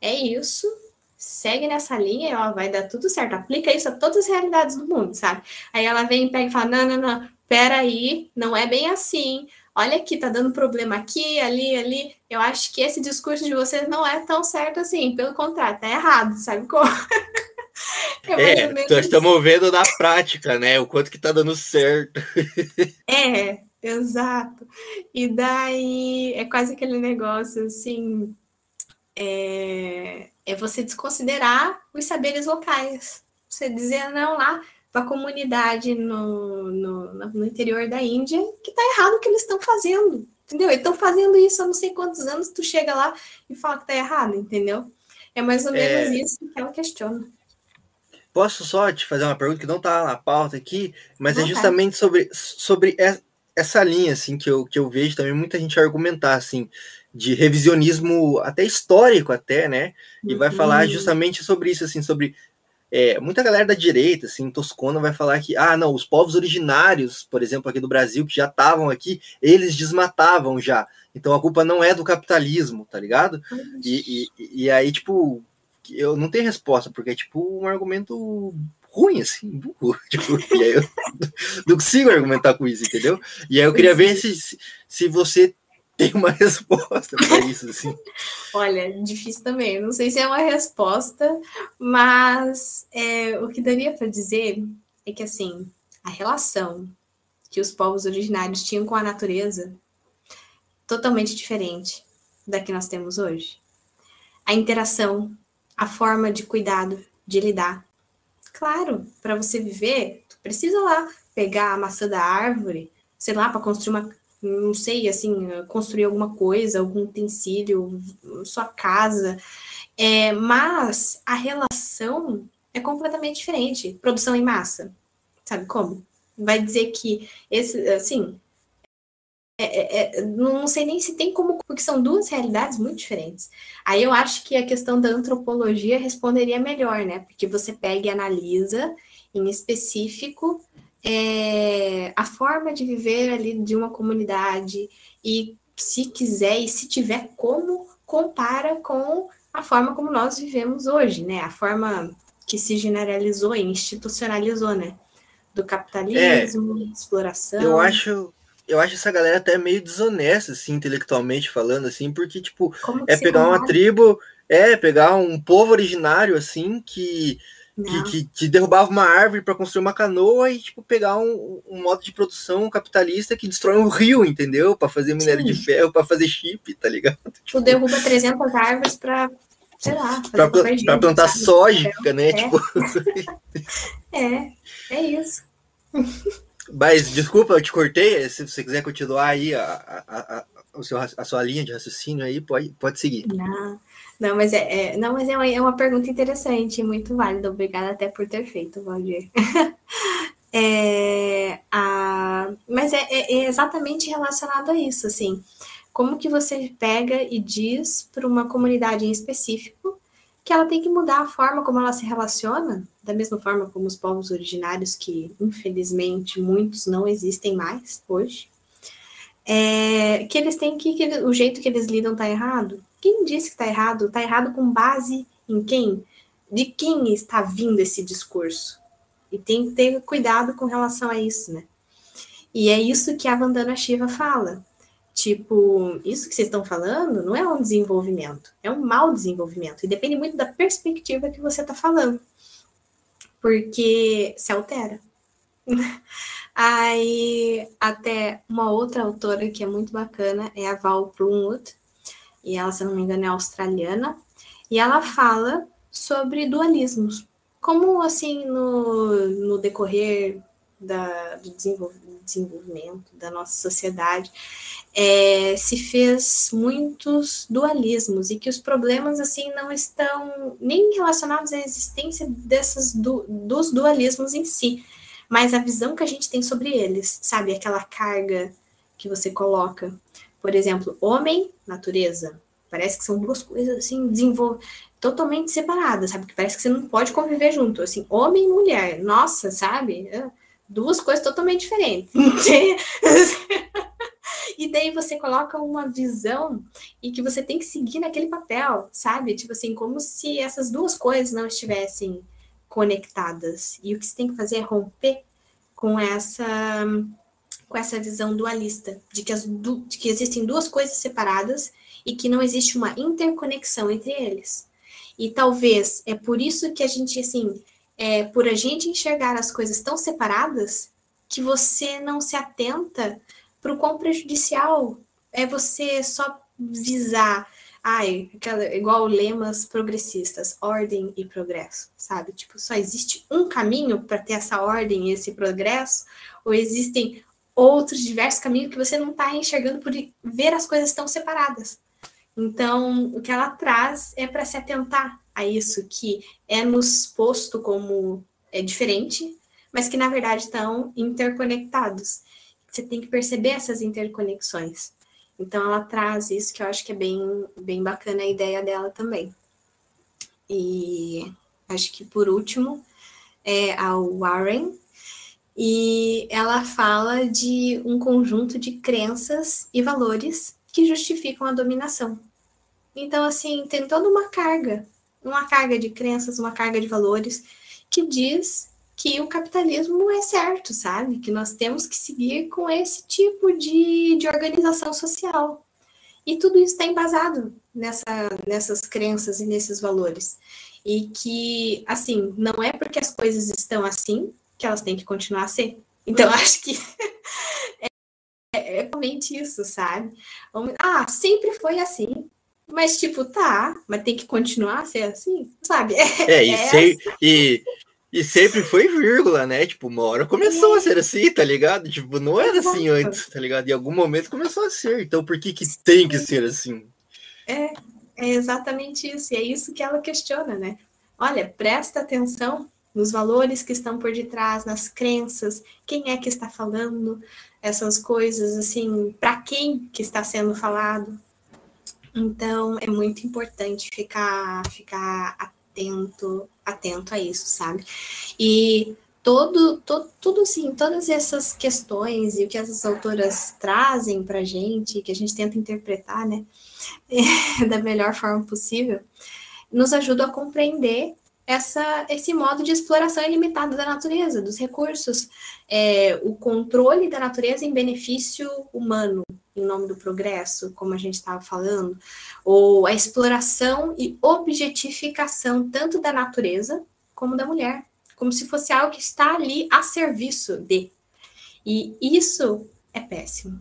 é isso, segue nessa linha e ó, vai dar tudo certo, aplica isso a todas as realidades do mundo, sabe? Aí ela vem e pega e fala, não, não, não, peraí, não é bem assim, olha aqui, tá dando problema aqui, ali, ali, eu acho que esse discurso de vocês não é tão certo assim, pelo contrário, tá errado, sabe como? É, é nós estamos vendo na prática, né? O quanto que tá dando certo. É, exato. E daí é quase aquele negócio assim. É, é você desconsiderar os saberes locais. Você dizer, não, lá para a comunidade no, no, no, interior da Índia que tá errado o que eles estão fazendo. Entendeu? Eles estão fazendo isso há não sei quantos anos, tu chega lá e fala que tá errado, entendeu? É mais ou menos é... isso que ela questiona. Posso só te fazer uma pergunta que não está na pauta aqui, mas é justamente sobre, sobre essa linha assim que eu, que eu vejo também muita gente argumentar assim de revisionismo até histórico até, né? E uhum. vai falar uhum. justamente sobre isso assim, sobre é, muita galera da direita, assim, toscona, vai falar que, ah, não, os povos originários, por exemplo, aqui do Brasil, que já estavam aqui, eles desmatavam já. Então a culpa não é do capitalismo, tá ligado? E, e, e aí, tipo, eu não tenho resposta, porque é tipo um argumento ruim, assim, burro. Tipo, e aí eu não consigo argumentar com isso, entendeu? E aí eu queria ver se, se você tem uma resposta para isso, assim. Olha, difícil também. Não sei se é uma resposta, mas é, o que daria para dizer é que, assim, a relação que os povos originários tinham com a natureza totalmente diferente da que nós temos hoje. A interação a forma de cuidado, de lidar. Claro, para você viver, tu precisa lá pegar a maçã da árvore, sei lá, para construir uma, não sei, assim, construir alguma coisa, algum utensílio, sua casa. É, mas a relação é completamente diferente. Produção em massa, sabe como? Vai dizer que esse, assim, é, é, é, não sei nem se tem como, porque são duas realidades muito diferentes. Aí eu acho que a questão da antropologia responderia melhor, né? Porque você pega e analisa em específico é, a forma de viver ali de uma comunidade e, se quiser e se tiver como, compara com a forma como nós vivemos hoje, né? A forma que se generalizou e institucionalizou, né? Do capitalismo, é, exploração. Eu acho eu acho essa galera até meio desonesta, assim, intelectualmente falando, assim, porque, tipo, é pegar uma tribo, é pegar um povo originário, assim, que, que, que, que, derrubava uma árvore para construir uma canoa e, tipo, pegar um, um, modo de produção capitalista que destrói um rio, entendeu? Para fazer minério Sim. de ferro, para fazer chip, tá ligado? Tipo, derruba 300 árvores para sei lá, para pl plantar sabe? soja, né? É. Tipo... é, é isso. Mas, desculpa, eu te cortei. Se você quiser continuar aí a, a, a, a, seu, a sua linha de raciocínio aí, pode, pode seguir. Não, não mas, é, é não, mas é, uma, é uma pergunta interessante, muito válida. Obrigada até por ter feito, Valdir. é, a, mas é, é, é exatamente relacionado a isso, assim. Como que você pega e diz para uma comunidade em específico que ela tem que mudar a forma como ela se relaciona, da mesma forma como os povos originários, que infelizmente muitos não existem mais hoje, é, que eles têm que, que, o jeito que eles lidam tá errado. Quem disse que tá errado? Tá errado com base em quem? De quem está vindo esse discurso? E tem que ter cuidado com relação a isso, né? E é isso que a Vandana Shiva fala. Tipo, isso que vocês estão falando não é um desenvolvimento, é um mau desenvolvimento. E depende muito da perspectiva que você está falando. Porque se altera. Aí, até uma outra autora que é muito bacana é a Val Plumwood, e ela, se não me engano, é australiana, e ela fala sobre dualismos. Como, assim, no, no decorrer da, do desenvolvimento da nossa sociedade, é, se fez muitos dualismos e que os problemas assim não estão nem relacionados à existência dessas du, dos dualismos em si, mas a visão que a gente tem sobre eles, sabe? Aquela carga que você coloca. Por exemplo, homem, natureza. Parece que são duas coisas assim, desenvol... totalmente separadas, sabe? Que parece que você não pode conviver junto. Assim, homem e mulher. Nossa, sabe? Duas coisas totalmente diferentes. e daí você coloca uma visão e que você tem que seguir naquele papel, sabe? Tipo assim, como se essas duas coisas não estivessem conectadas. E o que você tem que fazer é romper com essa com essa visão dualista de que, as du, de que existem duas coisas separadas e que não existe uma interconexão entre eles. E talvez é por isso que a gente assim, é por a gente enxergar as coisas tão separadas que você não se atenta para o quão prejudicial é você só visar ai, igual lemas progressistas, ordem e progresso, sabe? Tipo, só existe um caminho para ter essa ordem e esse progresso, ou existem outros diversos caminhos que você não está enxergando por ver as coisas tão separadas. Então, o que ela traz é para se atentar a isso, que é nos posto como é diferente, mas que na verdade estão interconectados. Você tem que perceber essas interconexões. Então ela traz isso que eu acho que é bem, bem bacana a ideia dela também. E acho que por último é a Warren, e ela fala de um conjunto de crenças e valores que justificam a dominação. Então, assim, tem toda uma carga, uma carga de crenças, uma carga de valores que diz que o capitalismo é certo, sabe? Que nós temos que seguir com esse tipo de, de organização social. E tudo isso está embasado nessa, nessas crenças e nesses valores. E que, assim, não é porque as coisas estão assim que elas têm que continuar a ser. Então, acho que é, é realmente isso, sabe? Ah, sempre foi assim. Mas, tipo, tá, mas tem que continuar a ser assim, sabe? É, é e, é assim. e e sempre foi vírgula, né? Tipo, uma hora começou a ser assim, tá ligado? Tipo, não era assim antes, tá ligado? Em algum momento começou a ser. Então, por que que tem que ser assim? É, é exatamente isso. E é isso que ela questiona, né? Olha, presta atenção nos valores que estão por detrás, nas crenças, quem é que está falando essas coisas, assim, para quem que está sendo falado. Então, é muito importante ficar, ficar atento atento a isso, sabe? E todo, todo, tudo assim, todas essas questões e o que essas autoras trazem para a gente, que a gente tenta interpretar, né, da melhor forma possível, nos ajuda a compreender essa, esse modo de exploração ilimitada da natureza, dos recursos, é, o controle da natureza em benefício humano, em nome do progresso, como a gente estava falando, ou a exploração e objetificação tanto da natureza como da mulher, como se fosse algo que está ali a serviço de. E isso é péssimo.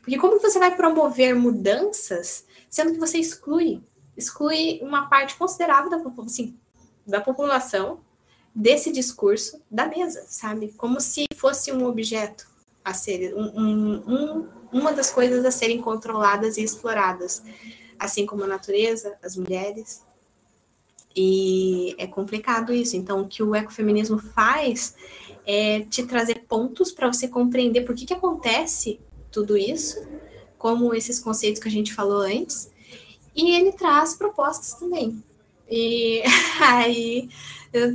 Porque como você vai promover mudanças sendo que você exclui, exclui uma parte considerável da população, assim, da população desse discurso da mesa, sabe? Como se fosse um objeto a ser, um, um, um, uma das coisas a serem controladas e exploradas, assim como a natureza, as mulheres. E é complicado isso. Então, o que o ecofeminismo faz é te trazer pontos para você compreender por que, que acontece tudo isso, como esses conceitos que a gente falou antes, e ele traz propostas também. E aí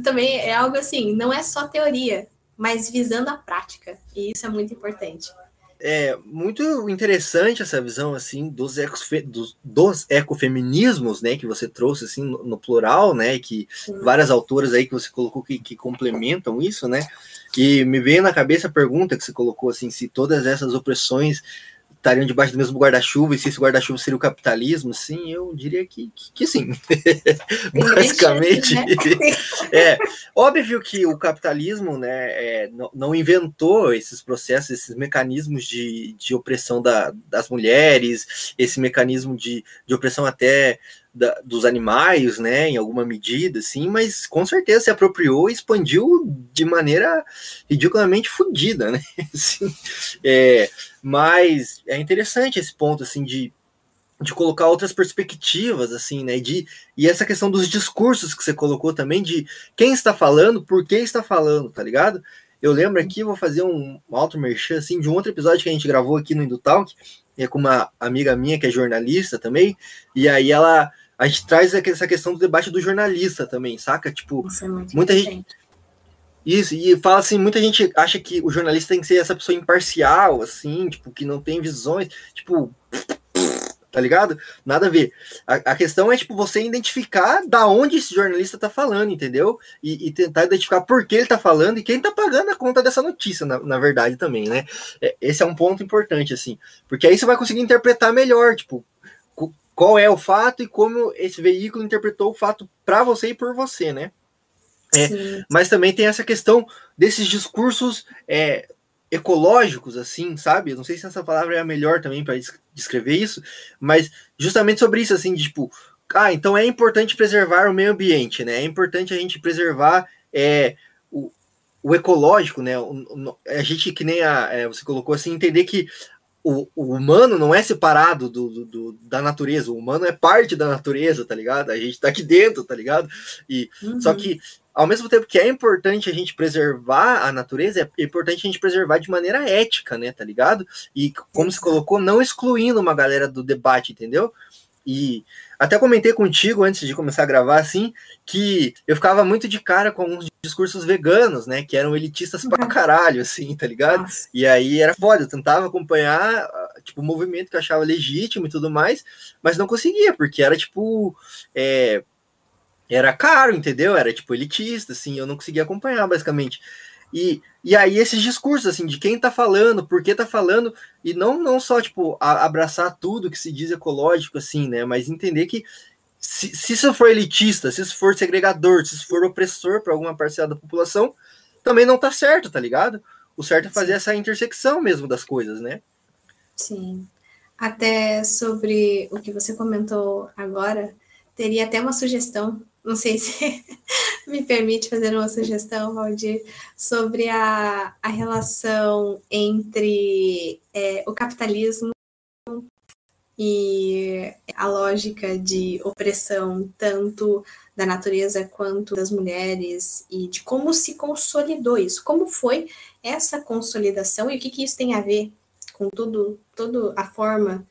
também é algo assim, não é só teoria, mas visando a prática. E isso é muito importante. É muito interessante essa visão assim dos, ecofe, dos, dos ecofeminismos, né, que você trouxe assim no, no plural, né, que Sim. várias autoras aí que você colocou que, que complementam isso, né? E me veio na cabeça a pergunta que você colocou assim, se todas essas opressões estariam debaixo do mesmo guarda-chuva, e se esse guarda-chuva seria o capitalismo, sim, eu diria que, que, que sim. Basicamente. Né? é óbvio que o capitalismo né, é, não, não, inventou esses processos, esses mecanismos de, de opressão da, das mulheres, esse mecanismo de, de opressão até da, dos animais, né, em alguma medida, sim, mas com certeza se apropriou e expandiu de maneira ridiculamente fodida, né? Assim, é, mas é interessante esse ponto, assim, de, de colocar outras perspectivas, assim, né? De, e essa questão dos discursos que você colocou também, de quem está falando, por que está falando, tá ligado? Eu lembro aqui, vou fazer um, auto merchan, assim, de um outro episódio que a gente gravou aqui no Indutalk, é com uma amiga minha que é jornalista também, e aí ela a gente traz essa questão do debate do jornalista também, saca? Tipo, é muita gente isso, e fala assim, muita gente acha que o jornalista tem que ser essa pessoa imparcial, assim, tipo, que não tem visões, tipo, tá ligado? Nada a ver. A, a, questão é, tipo, você identificar da onde esse jornalista tá falando, entendeu? E, e, tentar identificar por que ele tá falando e quem tá pagando a conta dessa notícia, na, na verdade, também, né? É, esse é um ponto importante, assim, porque aí você vai conseguir interpretar melhor, tipo, qual é o fato e como esse veículo interpretou o fato para você e por você, né? É, mas também tem essa questão desses discursos é, ecológicos, assim, sabe? Não sei se essa palavra é a melhor também para descrever isso, mas justamente sobre isso, assim, de, tipo, ah, então é importante preservar o meio ambiente, né? É importante a gente preservar é, o, o ecológico, né? O, o, a gente, que nem a, é, você colocou assim, entender que o, o, humano não é separado do, do, do, da natureza, o humano é parte da natureza, tá ligado? A gente tá aqui dentro, tá ligado? E uhum. só que ao mesmo tempo que é importante a gente preservar a natureza, é importante a gente preservar de maneira ética, né, tá ligado? E como se colocou, não excluindo uma galera do debate, entendeu? E até comentei contigo antes de começar a gravar, assim, que eu ficava muito de cara com alguns discursos veganos, né? Que eram elitistas pra uhum. caralho, assim, tá ligado? Nossa. E aí era foda, eu tentava acompanhar, tipo, o movimento que eu achava legítimo e tudo mais, mas não conseguia, porque era, tipo, é, era caro, entendeu? Era, tipo, elitista, assim, eu não conseguia acompanhar, basicamente. E, e aí esses discursos, assim, de quem tá falando, por que tá falando, e não, não só, tipo, a, abraçar tudo que se diz ecológico, assim, né, mas entender que se, se isso for elitista, se isso for segregador, se isso for opressor para alguma parcela da população, também não tá certo, tá ligado? O certo é fazer Sim. essa intersecção mesmo das coisas, né? Sim. Até sobre o que você comentou agora, teria até uma sugestão não sei se me permite fazer uma sugestão, Valdir, sobre a, a relação entre é, o capitalismo e a lógica de opressão, tanto da natureza quanto das mulheres, e de como se consolidou isso, como foi essa consolidação e o que, que isso tem a ver com tudo, toda a forma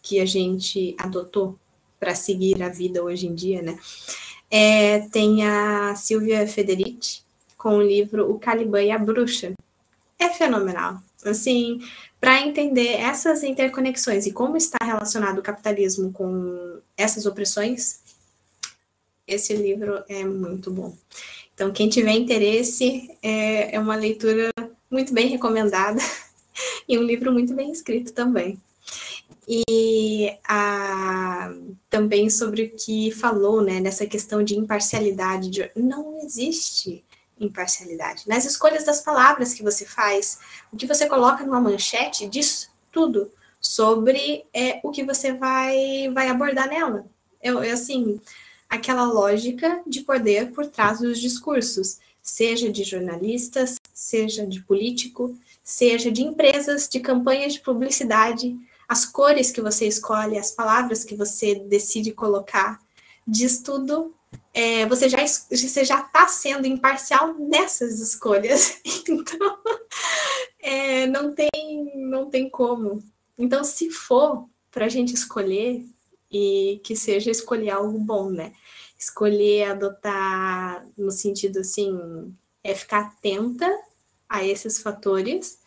que a gente adotou para seguir a vida hoje em dia, né? É, tem a Silvia Federici com o livro O Caliban e a Bruxa. É fenomenal. Assim, para entender essas interconexões e como está relacionado o capitalismo com essas opressões, esse livro é muito bom. Então, quem tiver interesse, é, é uma leitura muito bem recomendada e um livro muito bem escrito também e a, também sobre o que falou, né, nessa questão de imparcialidade, de, não existe imparcialidade. Nas escolhas das palavras que você faz, o que você coloca numa manchete diz tudo sobre é, o que você vai, vai abordar nela. Eu, eu, assim, aquela lógica de poder por trás dos discursos, seja de jornalistas, seja de político, seja de empresas, de campanhas de publicidade, as cores que você escolhe, as palavras que você decide colocar, diz tudo. É, você já você já está sendo imparcial nessas escolhas, então é, não tem não tem como. Então, se for para a gente escolher e que seja escolher algo bom, né? Escolher adotar no sentido assim é ficar atenta a esses fatores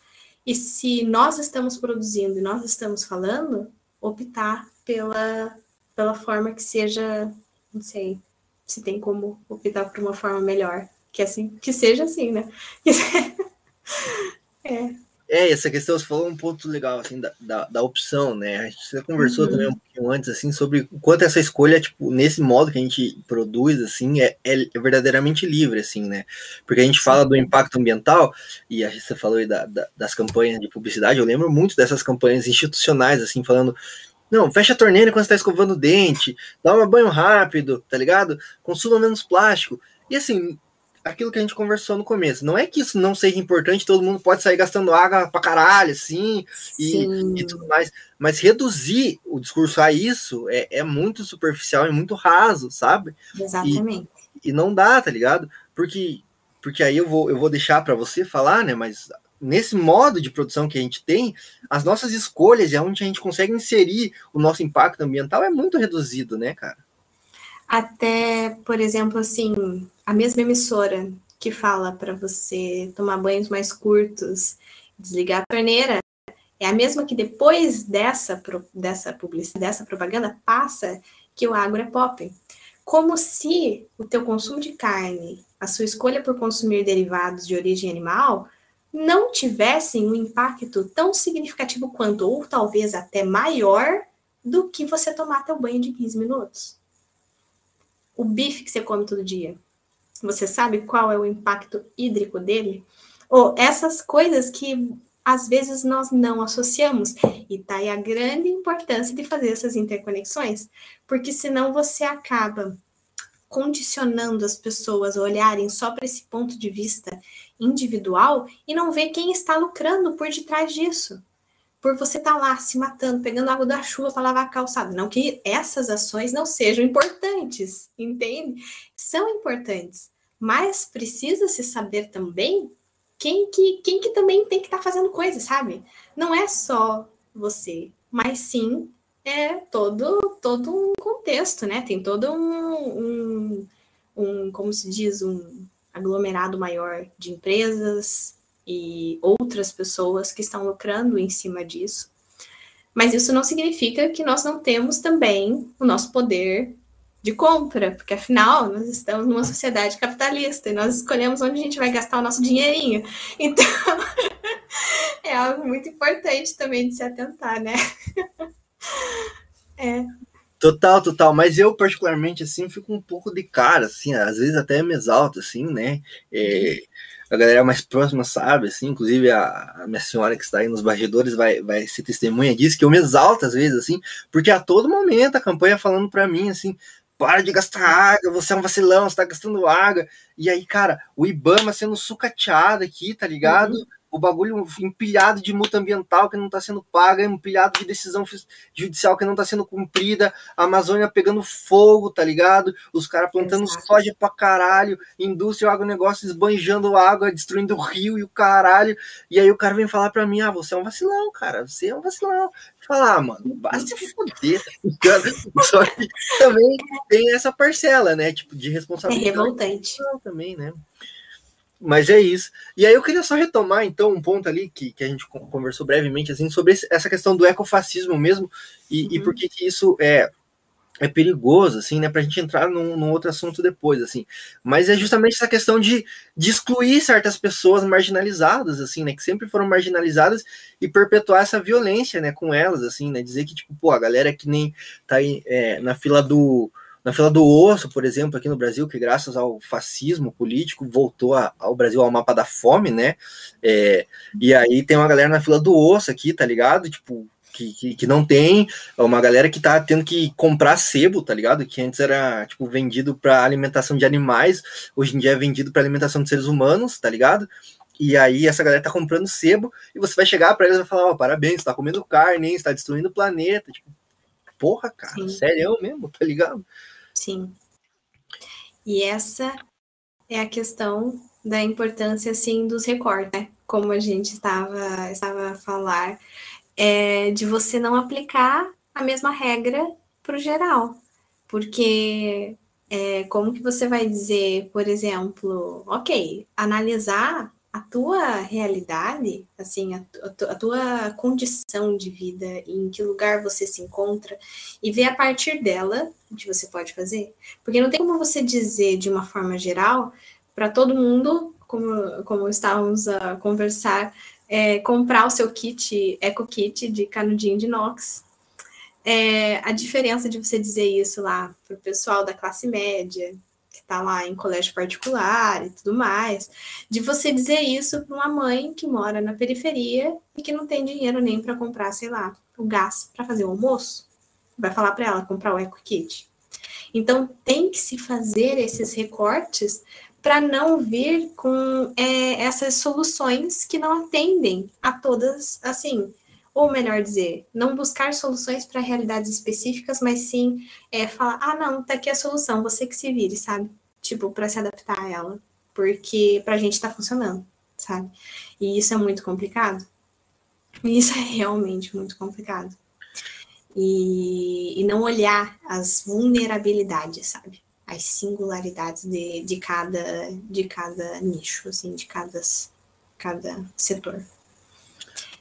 e se nós estamos produzindo e nós estamos falando, optar pela, pela forma que seja, não sei se tem como optar por uma forma melhor, que assim, que seja assim, né? é. É, essa questão, você falou um ponto legal, assim, da, da, da opção, né? A gente conversou uhum. também um pouquinho antes, assim, sobre o quanto essa escolha, tipo, nesse modo que a gente produz, assim, é, é verdadeiramente livre, assim, né? Porque a gente fala do impacto ambiental, e a gente, você falou aí da, da, das campanhas de publicidade, eu lembro muito dessas campanhas institucionais, assim, falando não, fecha a torneira quando está escovando o dente, dá um banho rápido, tá ligado? Consuma menos plástico. E assim, aquilo que a gente conversou no começo. Não é que isso não seja importante, todo mundo pode sair gastando água pra caralho, assim, e, e, tudo mais. Mas reduzir o discurso a isso é, é muito superficial e muito raso, sabe? Exatamente. E, e, não dá, tá ligado? Porque, porque aí eu vou, eu vou deixar para você falar, né? Mas nesse modo de produção que a gente tem, as nossas escolhas e onde a gente consegue inserir o nosso impacto ambiental é muito reduzido, né, cara? Até, por exemplo, assim, a mesma emissora que fala para você tomar banhos mais curtos, desligar a torneira, é a mesma que depois dessa, dessa publicidade, dessa propaganda, passa que o agro é pop. Como se o teu consumo de carne, a sua escolha por consumir derivados de origem animal, não tivessem um impacto tão significativo quanto, ou talvez até maior, do que você tomar teu banho de 15 minutos o bife que você come todo dia, você sabe qual é o impacto hídrico dele? Ou essas coisas que às vezes nós não associamos. E tá aí a grande importância de fazer essas interconexões, porque senão você acaba condicionando as pessoas a olharem só para esse ponto de vista individual e não ver quem está lucrando por detrás disso por você estar tá lá se matando, pegando água da chuva para lavar a calçada. Não que essas ações não sejam importantes, entende? São importantes, mas precisa se saber também quem que, quem que também tem que estar tá fazendo coisa, sabe? Não é só você, mas sim é todo, todo um contexto, né? Tem todo um, um, um como se diz, um aglomerado maior de empresas, e outras pessoas que estão lucrando em cima disso. Mas isso não significa que nós não temos também o nosso poder de compra, porque afinal nós estamos numa sociedade capitalista e nós escolhemos onde a gente vai gastar o nosso dinheirinho. Então, é algo muito importante também de se atentar, né? é. Total, total. Mas eu, particularmente, assim, fico um pouco de cara, assim, às vezes até me exalto, assim, né? É, a galera mais próxima sabe, assim, inclusive a, a, minha senhora que está aí nos bastidores vai, vai ser testemunha disso, que eu me exalto às vezes, assim, porque a todo momento a campanha falando para mim, assim, para de gastar água, você é um vacilão, você tá gastando água, e aí, cara, o Ibama sendo sucateado aqui, tá ligado? Uhum o bagulho empilhado de multa ambiental que não está sendo paga, empilhado de decisão judicial que não está sendo cumprida, a Amazônia pegando fogo, tá ligado? Os caras plantando Exato. soja pra caralho, indústria, agronegócio esbanjando água, destruindo o rio e o caralho. E aí o cara vem falar pra mim: ah, você é um vacilão, cara, você é um vacilão. Falar, ah, mano, vai se foder, tá Só que também tem essa parcela, né? Tipo, de responsabilidade. É revoltante. Também, né? Mas é isso. E aí eu queria só retomar, então, um ponto ali que, que a gente conversou brevemente, assim, sobre essa questão do ecofascismo mesmo, e, uhum. e por que isso é, é perigoso, assim, né, pra gente entrar num, num, outro assunto depois, assim. Mas é justamente essa questão de, de excluir certas pessoas marginalizadas, assim, né, que sempre foram marginalizadas e perpetuar essa violência, né, com elas, assim, né, dizer que, tipo, pô, a galera que nem tá aí é, na fila do na fila do osso, por exemplo, aqui no Brasil, que graças ao fascismo político voltou a, ao Brasil ao mapa da fome, né? É, e aí tem uma galera na fila do osso aqui, tá ligado? Tipo, que, que, que, não tem, uma galera que tá tendo que comprar sebo, tá ligado? Que antes era, tipo, vendido para alimentação de animais, hoje em dia é vendido para alimentação de seres humanos, tá ligado? E aí essa galera tá comprando sebo e você vai chegar para eles e falar, ó, oh, parabéns, você tá comendo carne, hein? Você tá destruindo o planeta. Tipo, porra, cara, Sim. sério mesmo, tá ligado? Sim. E essa é a questão da importância, assim, dos recortes, né? Como a gente estava, estava a falar, é de você não aplicar a mesma regra para o geral. Porque é, como que você vai dizer, por exemplo, ok, analisar a tua realidade, assim, a, a, tua condição de vida, em que lugar você se encontra, e ver a partir dela o que você pode fazer. Porque não tem como você dizer de uma forma geral para todo mundo, como, como estávamos a conversar, é, comprar o seu kit, Eco Kit de canudinho de inox. É, a diferença de você dizer isso lá para o pessoal da classe média, que está lá em colégio particular e tudo mais, de você dizer isso para uma mãe que mora na periferia e que não tem dinheiro nem para comprar, sei lá, o gás para fazer o almoço. Vai falar para ela comprar o Eco Kit. Então, tem que se fazer esses recortes para não vir com é, essas soluções que não atendem a todas, assim, ou melhor dizer, não buscar soluções para realidades específicas, mas sim é, falar, ah, não, tá aqui a solução, você que se vire, sabe? Tipo, para se adaptar a ela, porque para a gente está funcionando, sabe? E isso é muito complicado. Isso é realmente muito complicado e, e não olhar as vulnerabilidades, sabe? As singularidades de, de, cada, de cada nicho, assim, de cada, cada setor.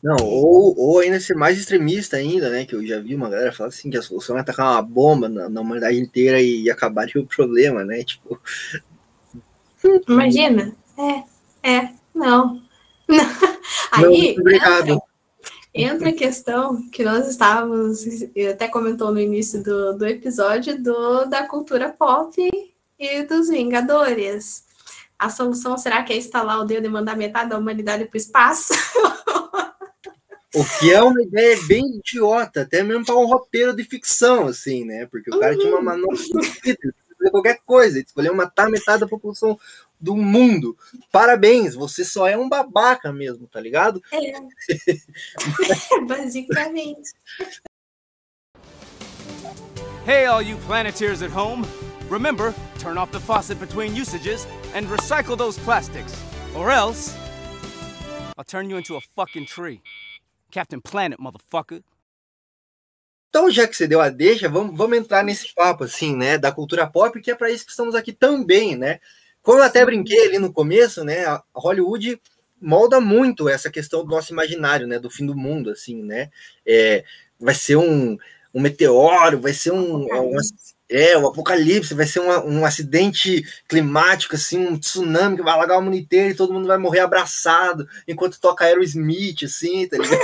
Não, ou, ou ainda ser mais extremista ainda, né? Que eu já vi uma galera falar assim que a solução é atacar uma bomba na, na humanidade inteira e, e acabar o problema, né? Tipo. Imagina? É, é, não. não. Aí, não, obrigado. Entra a questão que nós estávamos, até comentou no início do, do episódio, do, da cultura pop e dos Vingadores. A solução será que é instalar o dedo e mandar metade da humanidade para o espaço? O que é uma ideia bem idiota, até mesmo para um roteiro de ficção, assim, né? Porque o cara uhum. tinha uma uhum. manobra de qualquer coisa, ele escolheu matar metade da população do mundo. Parabéns, você só é um babaca mesmo, tá ligado? É. Basicamente. Hey, all you Planeteers at home. Remember, turn off the faucet between usages and recycle those plastics. Or else, I'll turn you into a fucking tree. Captain Planet, motherfucker. Então, já que você deu a deixa, vamos, vamos entrar nesse papo, assim, né, da cultura pop, que é para isso que estamos aqui também, né? Como eu até brinquei ali no começo, né, a Hollywood molda muito essa questão do nosso imaginário, né, do fim do mundo, assim, né? É, vai ser um, um meteoro, vai ser um, um é, o apocalipse, vai ser uma, um acidente climático, assim, um tsunami que vai alagar o mundo inteiro e todo mundo vai morrer abraçado enquanto toca Aerosmith, assim, tá ligado?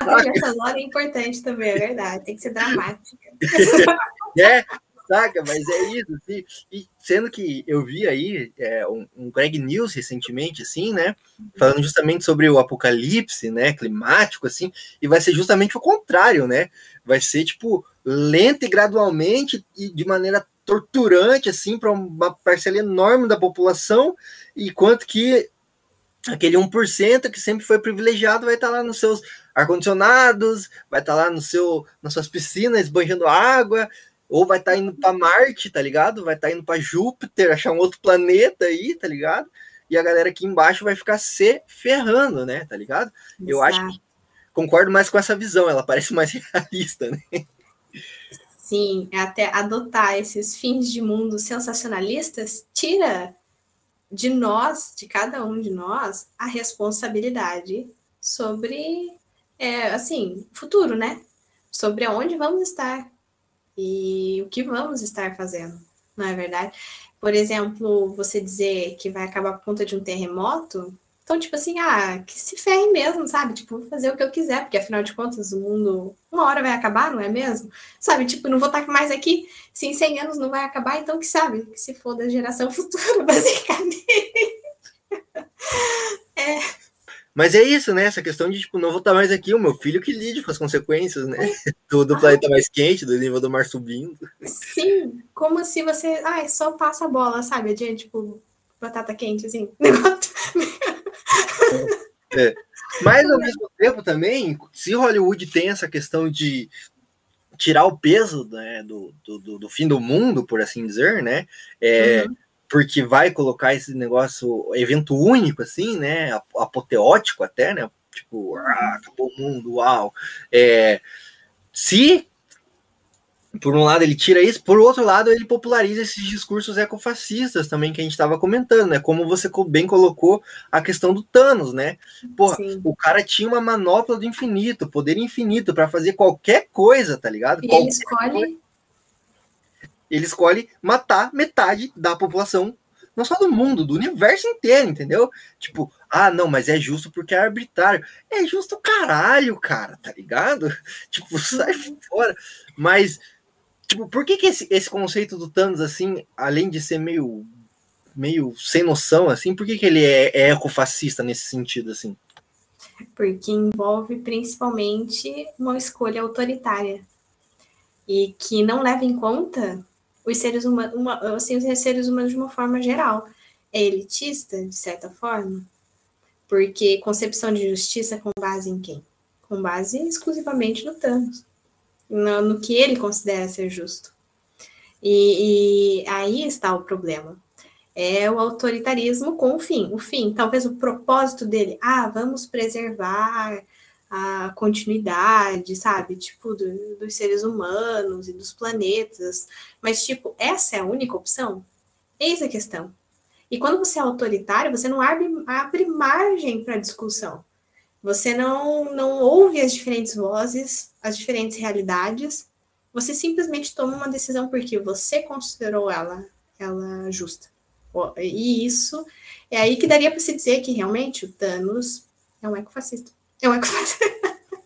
a trilha sonora é importante também, é verdade, tem que ser dramática. é, saca? Mas é isso, assim. E sendo que eu vi aí é, um, um, Greg News recentemente, assim, né? Falando justamente sobre o apocalipse, né? Climático, assim, e vai ser justamente o contrário, né? Vai ser, tipo, lenta e gradualmente e de maneira torturante, assim, para uma parcela enorme da população, enquanto que aquele 1% que sempre foi privilegiado vai estar lá nos seus ar-condicionados, vai estar lá no seu, nas suas piscinas, banhando água, ou vai estar indo para Marte, tá ligado? Vai estar indo para Júpiter, achar um outro planeta aí, tá ligado? E a galera aqui embaixo vai ficar se ferrando, né? Tá ligado? Exato. Eu acho que concordo mais com essa visão, ela parece mais realista, né? Sim, até adotar esses fins de mundo sensacionalistas tira de nós, de cada um de nós, a responsabilidade sobre, é, assim, futuro, né? Sobre onde vamos estar e o que vamos estar fazendo, não é verdade? Por exemplo, você dizer que vai acabar por conta de um terremoto, então, tipo assim, ah, que se ferre mesmo, sabe? Tipo, vou fazer o que eu quiser, porque afinal de contas o mundo uma hora vai acabar, não é mesmo? Sabe? Tipo, não vou estar mais aqui, se em 100 anos não vai acabar, então que sabe? Que se for da geração futura, basicamente. é. Mas é isso, né? Essa questão de, tipo, não vou estar mais aqui, o meu filho que lide com as consequências, né? Do, do planeta mais quente, do nível do mar subindo. Sim, como se você, ai, só passa a bola, sabe? Adiante, tipo, batata quente, assim. Negócio. É. Mas ao mesmo tempo também, se Hollywood tem essa questão de tirar o peso né, do, do, do, fim do mundo, por assim dizer, né? É, uhum. Porque vai colocar esse negócio, evento único, assim, né? Apoteótico até, né? Tipo, ah, acabou o mundo, uau. É, se por um lado ele tira isso, por outro lado ele populariza esses discursos ecofascistas também que a gente estava comentando, né? Como você bem colocou a questão do Thanos, né? Porra, Sim. o cara tinha uma manopla do infinito, poder infinito para fazer qualquer coisa, tá ligado? E qualquer ele escolhe coisa. ele escolhe matar metade da população não só do mundo, do universo inteiro, entendeu? Tipo, ah, não, mas é justo porque é arbitrário. É justo caralho, cara, tá ligado? Tipo, sai fora. Mas, tipo, por que, que esse, esse conceito do Thanos, assim, além de ser meio, meio sem noção, assim, por que, que ele é, é ecofascista nesse sentido, assim? Porque envolve principalmente uma escolha autoritária e que não leva em conta os seres humanos, uma, assim, os seres humanos de uma forma geral. É elitista, de certa forma, porque concepção de justiça com base em quem? Com base exclusivamente no Thanos, no, no que ele considera ser justo. E, e, aí está o problema. É o autoritarismo com o fim. O fim, talvez o propósito dele, ah, vamos preservar a continuidade, sabe? Tipo, do, dos seres humanos e dos planetas. Mas, tipo, essa é a única opção? Eis a questão. E quando você é autoritário, você não abre, abre margem para discussão. Você não, não ouve as diferentes vozes, as diferentes realidades. Você simplesmente toma uma decisão porque você considerou ela, ela justa. E isso é aí que daria para se dizer que realmente o Thanos é um ecofascista. É um ecofascista.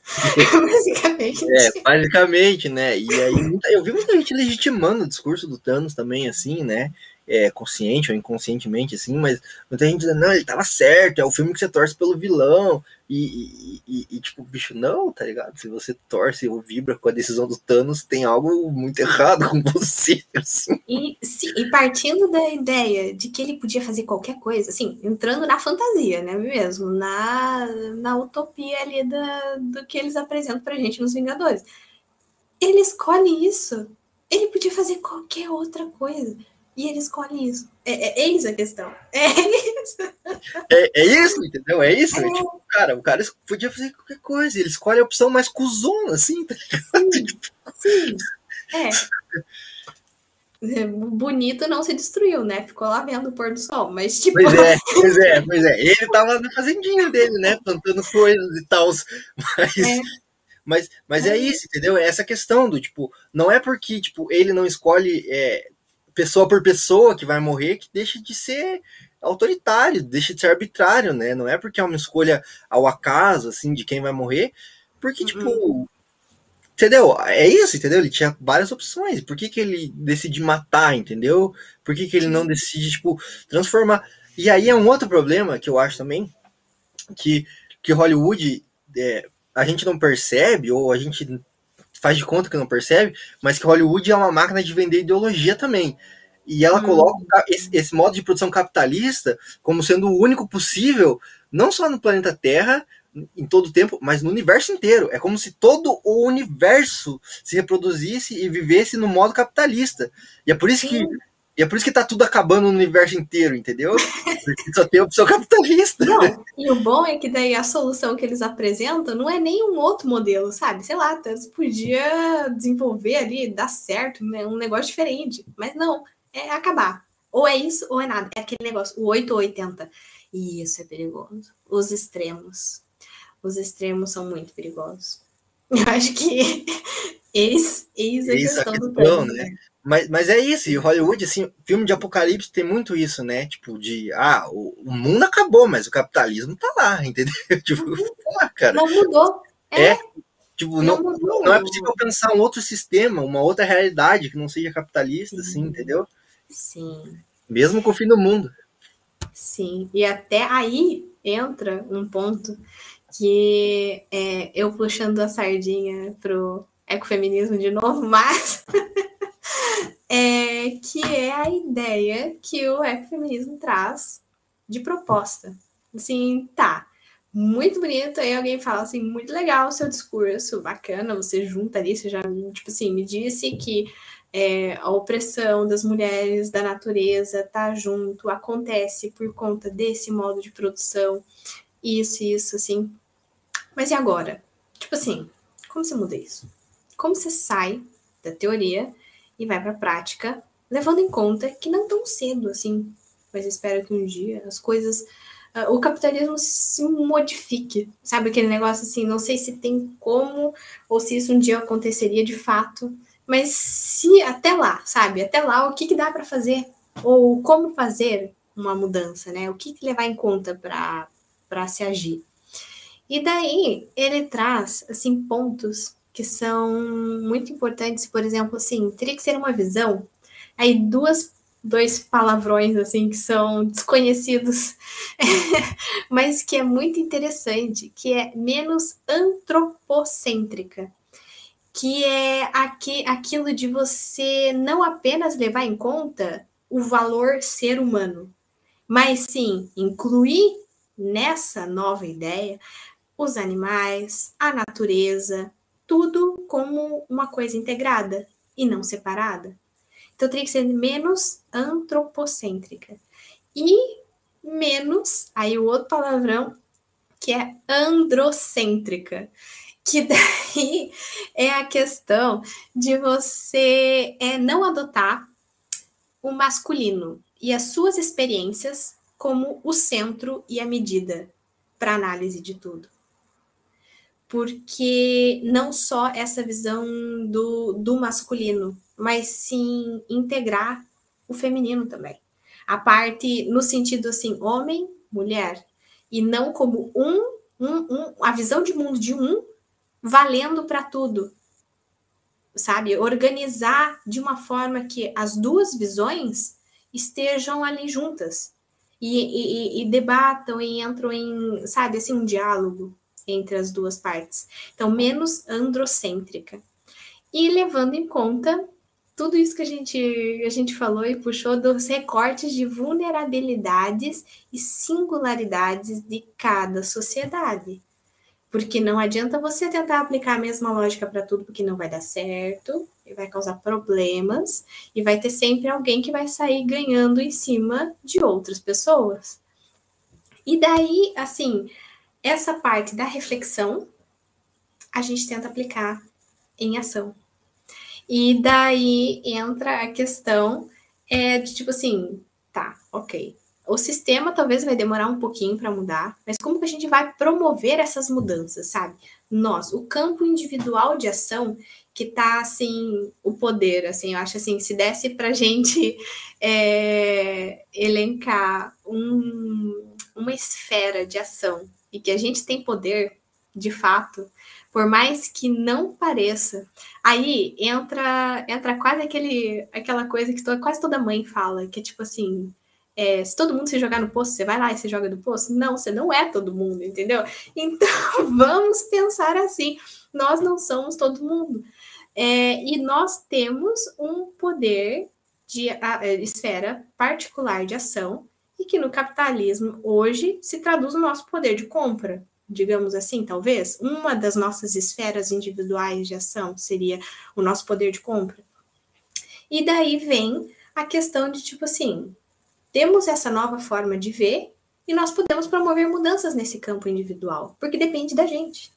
basicamente. É, basicamente, né? E aí eu vi muita gente legitimando o discurso do Thanos também, assim, né? É, consciente ou inconscientemente, assim, mas muita gente dizendo, não, ele tava certo, é o filme que você torce pelo vilão, e, e, e, tipo, bicho, não, tá ligado? Se você torce ou vibra com a decisão do Thanos, tem algo muito errado com você, assim. E, sim, e partindo da ideia de que ele podia fazer qualquer coisa, assim, entrando na fantasia, né, mesmo, na, na utopia ali da, do que eles apresentam pra gente nos Vingadores. Ele escolhe isso. Ele podia fazer qualquer outra coisa e ele escolhe isso. É, é, é isso a questão. É isso. É, é isso, entendeu? É isso. É. Tipo, cara, o cara podia fazer qualquer coisa. Ele escolhe a opção mais cuzona, assim, tá Sim. Sim. É. é. Bonito não se destruiu, né? Ficou lá vendo o pôr do sol, mas tipo. Pois é, pois é, pois é. Ele tava na fazendinha dele, né? Plantando coisas e tal. Mas. É. Mas, mas é isso, entendeu? É essa questão do tipo, não é porque tipo ele não escolhe é, pessoa por pessoa que vai morrer que deixa de ser autoritário, deixa de ser arbitrário, né? Não é porque é uma escolha ao acaso, assim, de quem vai morrer, porque, uhum. tipo, entendeu? É isso, entendeu? Ele tinha várias opções. Por que, que ele decide matar, entendeu? Por que, que ele não decide, tipo, transformar? E aí é um outro problema que eu acho também, que, que Hollywood, é, a gente não percebe, ou a gente faz de conta que não percebe, mas que Hollywood é uma máquina de vender ideologia também. E ela hum. coloca esse, esse, modo de produção capitalista como sendo o único possível, não só no planeta Terra, em todo o tempo, mas no universo inteiro. É como se todo o universo se reproduzisse e vivesse no modo capitalista. E é por isso que e é por isso que tá tudo acabando no universo inteiro, entendeu? Porque só tem opção capitalista. Não, e o bom é que daí a solução que eles apresentam não é nem um outro modelo, sabe? Sei lá, Thanos podia desenvolver ali, dar certo, né? um negócio diferente. Mas não, é acabar. Ou é isso ou é nada. É aquele negócio, o 8 ou 80. E isso é perigoso. Os extremos. Os extremos são muito perigosos. Eu acho que eis, eis a eis questão, a questão do Thanos. Né? Mas, mas é isso, e Hollywood, assim, filme de apocalipse tem muito isso, né? Tipo, de, ah, o, o mundo acabou, mas o capitalismo tá lá, entendeu? Tipo, ah, cara. Não mudou. É. é tipo, não, não, não, é possível pensar um outro sistema, uma outra realidade que não seja capitalista, assim, Sim. assim, entendeu? Sim. Mesmo com o fim do mundo. Sim, e até aí entra um ponto que é, eu puxando a sardinha pro ecofeminismo de novo, mas é, que é a ideia que o ecofeminismo traz de proposta. Assim, tá, muito bonito, aí alguém fala assim, muito legal o seu discurso, bacana, você junta ali, você já, tipo assim, me disse que é, a opressão das mulheres, da natureza, tá junto, acontece por conta desse modo de produção, isso, isso, assim. Mas e agora? Tipo assim, como você muda isso? Como você sai da teoria e vai para a prática, levando em conta que não tão cedo assim, mas espero que um dia as coisas uh, o capitalismo se modifique, sabe aquele negócio assim, não sei se tem como ou se isso um dia aconteceria de fato, mas se até lá, sabe, até lá o que, que dá para fazer ou como fazer, uma mudança, né? O que, que levar em conta para se agir. E daí ele traz assim pontos que são muito importantes, por exemplo, assim, teria que ser uma visão. Aí duas dois palavrões assim que são desconhecidos, mas que é muito interessante, que é menos antropocêntrica, que é aqui, aquilo de você não apenas levar em conta o valor ser humano, mas sim incluir nessa nova ideia os animais, a natureza, tudo como uma coisa integrada e não separada. Então teria que ser menos antropocêntrica. E menos, aí o outro palavrão, que é androcêntrica. Que daí é a questão de você é, não adotar o masculino e as suas experiências como o centro e a medida para análise de tudo. Porque não só essa visão do, do masculino, mas sim integrar o feminino também. A parte no sentido assim, homem, mulher, e não como um, um, um a visão de mundo de um valendo para tudo. Sabe? Organizar de uma forma que as duas visões estejam ali juntas e, e, e debatam e entram em, sabe, assim, um diálogo entre as duas partes. Então, menos androcêntrica. E levando em conta tudo isso que a gente, a gente falou e puxou dos recortes de vulnerabilidades e singularidades de cada sociedade. Porque não adianta você tentar aplicar a mesma lógica para tudo, porque não vai dar certo, e vai causar problemas, e vai ter sempre alguém que vai sair ganhando em cima de outras pessoas. E daí, assim, essa parte da reflexão, a gente tenta aplicar em ação. E daí entra a questão é, de tipo assim, tá, ok. O sistema talvez vai demorar um pouquinho para mudar, mas como que a gente vai promover essas mudanças, sabe? Nós, o campo individual de ação que tá assim, o poder, assim, eu acho assim, se desse pra gente é, elencar um, uma esfera de ação e que a gente tem poder, de fato, por mais que não pareça. Aí entra entra quase aquele aquela coisa que toda, quase toda mãe fala, que é tipo assim, é, se todo mundo se jogar no poço, você vai lá e se joga no poço? Não, você não é todo mundo, entendeu? Então vamos pensar assim, nós não somos todo mundo. É, e nós temos um poder de a, a, esfera particular de ação que no capitalismo hoje se traduz no nosso poder de compra digamos assim, talvez, uma das nossas esferas individuais de ação seria o nosso poder de compra. E daí vem a questão de tipo assim, temos essa nova forma de ver e nós podemos promover mudanças nesse campo individual, porque depende da gente.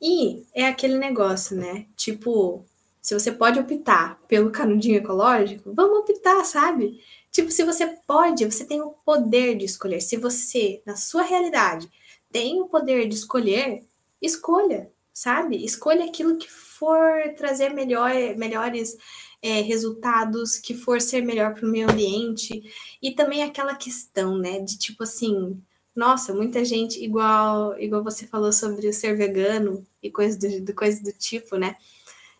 E é aquele negócio, né? Tipo, se você pode optar pelo canudinho ecológico, vamos optar, sabe? Tipo, se você pode, você tem o poder de escolher. Se você, na sua realidade, tem o poder de escolher, escolha, sabe? Escolha aquilo que for trazer melhor, melhores é, resultados, que for ser melhor para o meio ambiente. E também aquela questão, né, de tipo assim, nossa, muita gente, igual, igual você falou sobre o ser vegano e coisas do, coisa do tipo, né?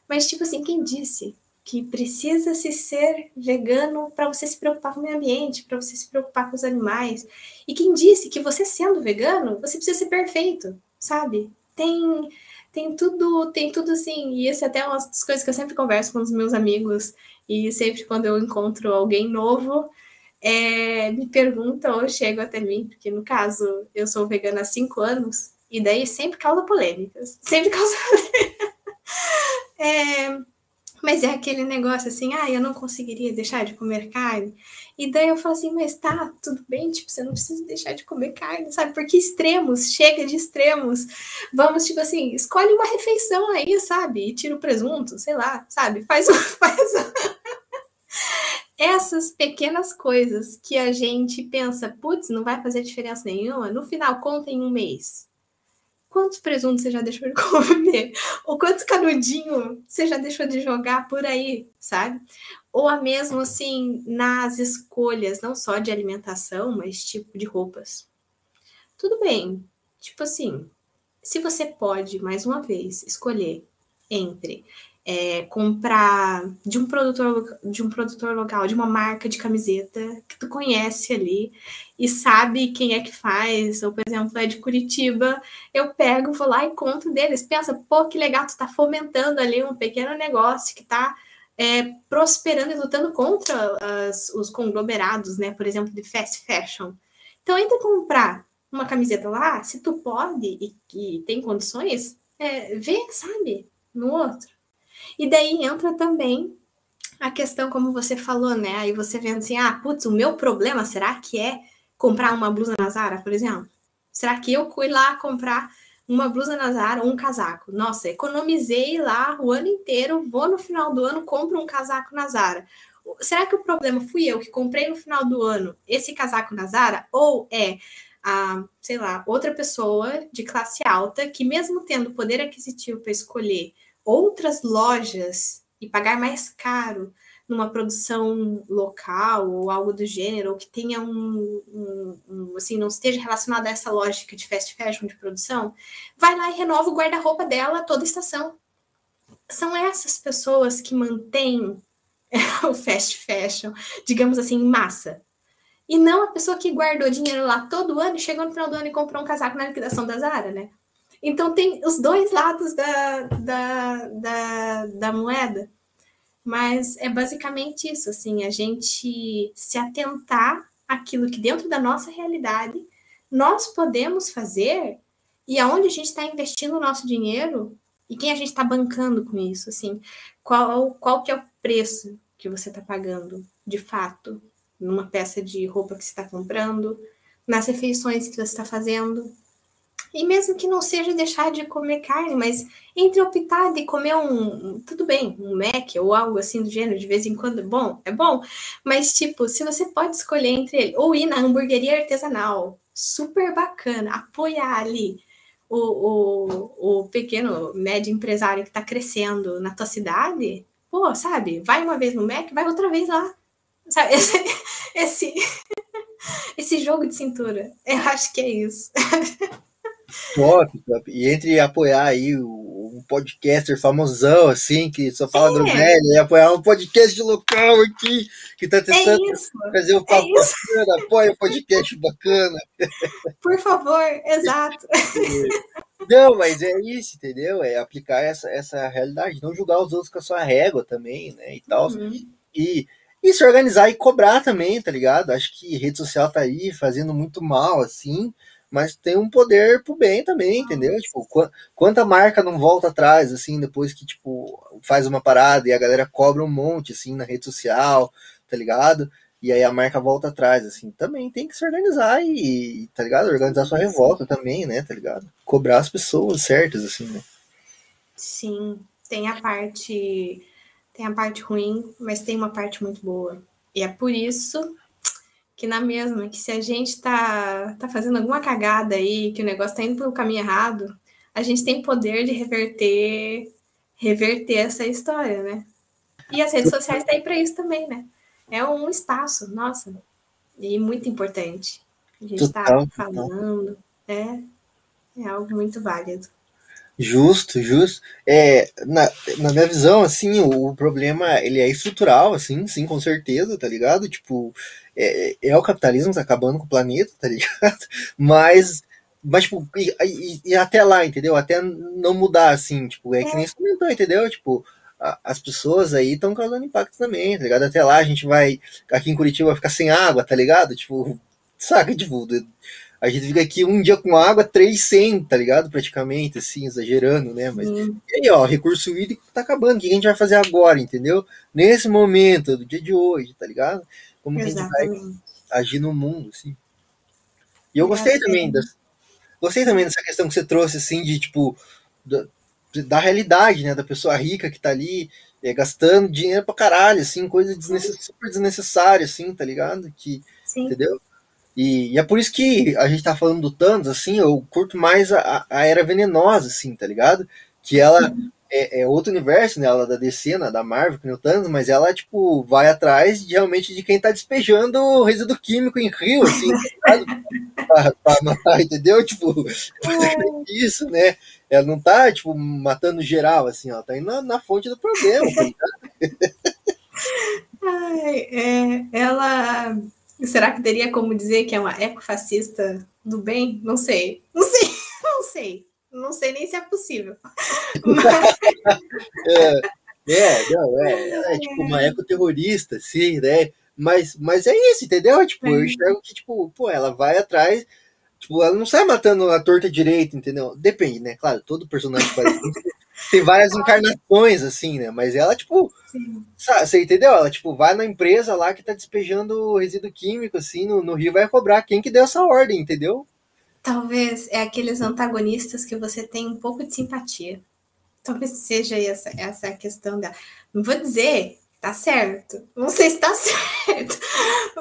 Mas, tipo assim, quem disse que precisa se ser vegano para você se preocupar com o meio ambiente, para você se preocupar com os animais. E quem disse que você sendo vegano, você precisa ser perfeito, sabe? Tem tem tudo, tem tudo assim, e essa é até uma das coisas que eu sempre converso com os meus amigos, e sempre quando eu encontro alguém novo, é, me pergunta ou chega até mim, porque no caso eu sou vegana há cinco anos, e daí sempre causa polêmicas, sempre causa. é, mas é aquele negócio assim, ah, eu não conseguiria deixar de comer carne. E daí eu falo assim, mas tá, tudo bem, tipo, você não precisa deixar de comer carne, sabe? Porque extremos, chega de extremos. Vamos, tipo assim, escolhe uma refeição aí, sabe? E tira o presunto, sei lá, sabe? Faz, faz essas pequenas coisas que a gente pensa, putz, não vai fazer diferença nenhuma, no final conta em um mês quantos presuntos você já deixou de comer? Ou quantos canudinhos você já deixou de jogar por aí, sabe? Ou a mesmo assim nas escolhas, não só de alimentação, mas tipo de roupas. Tudo bem, tipo assim, se você pode, mais uma vez, escolher entre é, comprar de um produtor de um produtor local, de uma marca de camiseta que tu conhece ali e sabe quem é que faz, ou por exemplo, é de Curitiba, eu pego, vou lá e compro deles. Pensa, pô, que legal, tu tá fomentando ali um pequeno negócio que tá é, prosperando e lutando contra as, os conglomerados, né? Por exemplo, de fast fashion. Então, entre comprar uma camiseta lá, se tu pode e, e tem condições, é, vê, sabe, no outro. E daí entra também a questão, como você falou, né? Aí você vendo assim, ah, putz, o meu problema será que é comprar uma blusa na Zara, por exemplo? Será que eu fui lá comprar uma blusa na Zara ou um casaco? Nossa, economizei lá o ano inteiro, vou no final do ano, compro um casaco na Zara. Será que o problema fui eu que comprei no final do ano esse casaco na Zara? Ou é a, sei lá, outra pessoa de classe alta que, mesmo tendo poder aquisitivo para escolher outras lojas e pagar mais caro numa produção local ou algo do gênero, ou que tenha um, um, um, assim, não esteja relacionado a essa lógica de fast fashion de produção, vai lá e renova o guarda-roupa dela toda estação. São essas pessoas que mantêm o fast fashion, digamos assim, em massa. E não a pessoa que guardou dinheiro lá todo ano e chegou no final do ano e comprou um casaco na liquidação da Zara, né? Então tem os dois lados da, da, da, da moeda. Mas é basicamente isso, assim, a gente se atentar àquilo que dentro da nossa realidade nós podemos fazer e aonde a gente está investindo o nosso dinheiro e quem a gente está bancando com isso, assim, qual, qual que é o preço que você está pagando, de fato, numa peça de roupa que você está comprando, nas refeições que você está fazendo, e mesmo que não seja deixar de comer carne, mas entre optar de comer um, tudo bem, um Mac ou algo assim do gênero, de vez em quando é bom, é bom. Mas, tipo, se você pode escolher entre ele, ou ir na hamburgueria artesanal, super bacana, apoiar ali o, o, o pequeno, médio empresário que está crescendo na tua cidade, pô, sabe? Vai uma vez no Mac, vai outra vez lá. Sabe? Esse, esse, esse jogo de cintura, eu acho que é isso. Top, top. E entre apoiar aí um podcaster famosão, assim, que só fala é. groselha, e apoiar um podcast local aqui, que tá tentando é fazer um papo é bacana, apoia um podcast bacana. Por favor, exato. Não, mas é isso, entendeu? É aplicar essa, essa realidade, não julgar os outros com a sua régua também, né? E tal. Uhum. E, e se organizar e cobrar também, tá ligado? Acho que rede social tá aí fazendo muito mal, assim mas tem um poder pro bem também, entendeu? Tipo, qu quanta marca não volta atrás, assim, depois que, tipo, faz uma parada e a galera cobra um monte, assim, na rede social, tá ligado? E aí a marca volta atrás, assim, também tem que se organizar e, tá ligado? Organizar sua revolta também, né, tá ligado? Cobrar as pessoas certas, assim, né? Sim, tem a parte, tem a parte ruim, mas tem uma parte muito boa. E é por isso que na mesma, que se a gente tá, tá fazendo alguma cagada aí, que o negócio tá indo pelo caminho errado, a gente tem poder de reverter reverter essa história, né? E as redes sociais tá aí para isso também, né? É um espaço, nossa, e muito importante. A gente está falando, é, é algo muito válido. Justo, justo. É, na, na minha visão, assim, o, o, problema, ele é estrutural, assim, sim, com certeza, tá ligado? Tipo, é, é o capitalismo tá acabando com o planeta, tá ligado? Mas, mas tipo, e, e, e, até lá, entendeu? Até não mudar, assim, tipo, é que nem você comentou, entendeu? Tipo, a, as pessoas aí estão causando impacto também, tá ligado? Até lá a gente vai, aqui em Curitiba vai ficar sem água, tá ligado? Tipo, saca, tipo, a gente fica aqui um dia com água, três sem, tá ligado? Praticamente, assim, exagerando, né? Mas e aí, ó, recurso hídrico tá acabando. O que a gente vai fazer agora, entendeu? Nesse momento, do dia de hoje, tá ligado? Como Exatamente. que a gente vai agir no mundo, assim. E eu gostei também das, gostei também dessa questão que você trouxe, assim, de tipo, da, da realidade, né? Da pessoa rica que tá ali é, gastando dinheiro pra caralho, assim, coisa desnecess, super desnecessária, assim, tá ligado? Que, Sim. entendeu? E, e, é por isso que a gente tá falando do Thanos, assim, eu curto mais a, a Era Venenosa, assim, tá ligado? Que ela é, é outro universo, né? Ela é da DC, né? da Marvel, que o Thanos, mas ela, tipo, vai atrás de, realmente de quem tá despejando resíduo químico em rio, assim, tá pra, pra matar, entendeu? Tipo, isso, né? Ela não tá, tipo, matando geral, assim, ela tá indo na, na fonte do problema, tá Ai, é, ela Será que teria como dizer que é uma ecofascista do bem? Não sei. Não sei. Não sei. Não sei nem se é possível. Mas... é, é, não, é, é tipo uma ecoterrorista, sim, né? Mas, mas é isso, entendeu? Tipo, é. eu enxergo que, tipo, pô, ela vai atrás, tipo, ela não sai matando a torta direita, entendeu? Depende, né? Claro, todo personagem faz tem várias encarnações, assim, né? Mas ela, tipo, sabe, você entendeu? Ela, tipo, vai na empresa lá que tá despejando resíduo químico, assim, no, no rio, vai cobrar quem que deu essa ordem, entendeu? Talvez é aqueles antagonistas que você tem um pouco de simpatia. Talvez seja essa, essa a questão dela. Não vou dizer tá certo. Não sei se tá certo,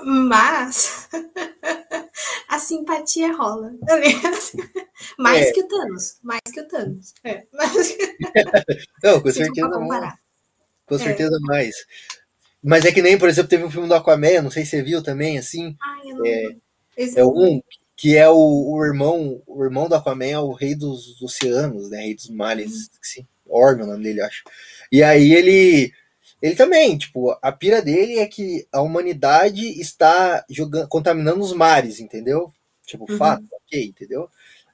mas a simpatia rola. Mais é. que o Thanos. Mais que o Thanos. É. Mas... Não, com certeza não. Com é. certeza é. mais. Mas é que nem, por exemplo, teve um filme do Aquaman, não sei se você viu também, assim. Ai, não... É, é um que é o, o, irmão, o irmão do Aquaman é o rei dos oceanos, né? Rei dos mares, hum. Orme, o nome dele, acho. E aí ele ele também, tipo, a pira dele é que a humanidade está jogando, contaminando os mares, entendeu? Tipo, uhum. fato, ok, entendeu?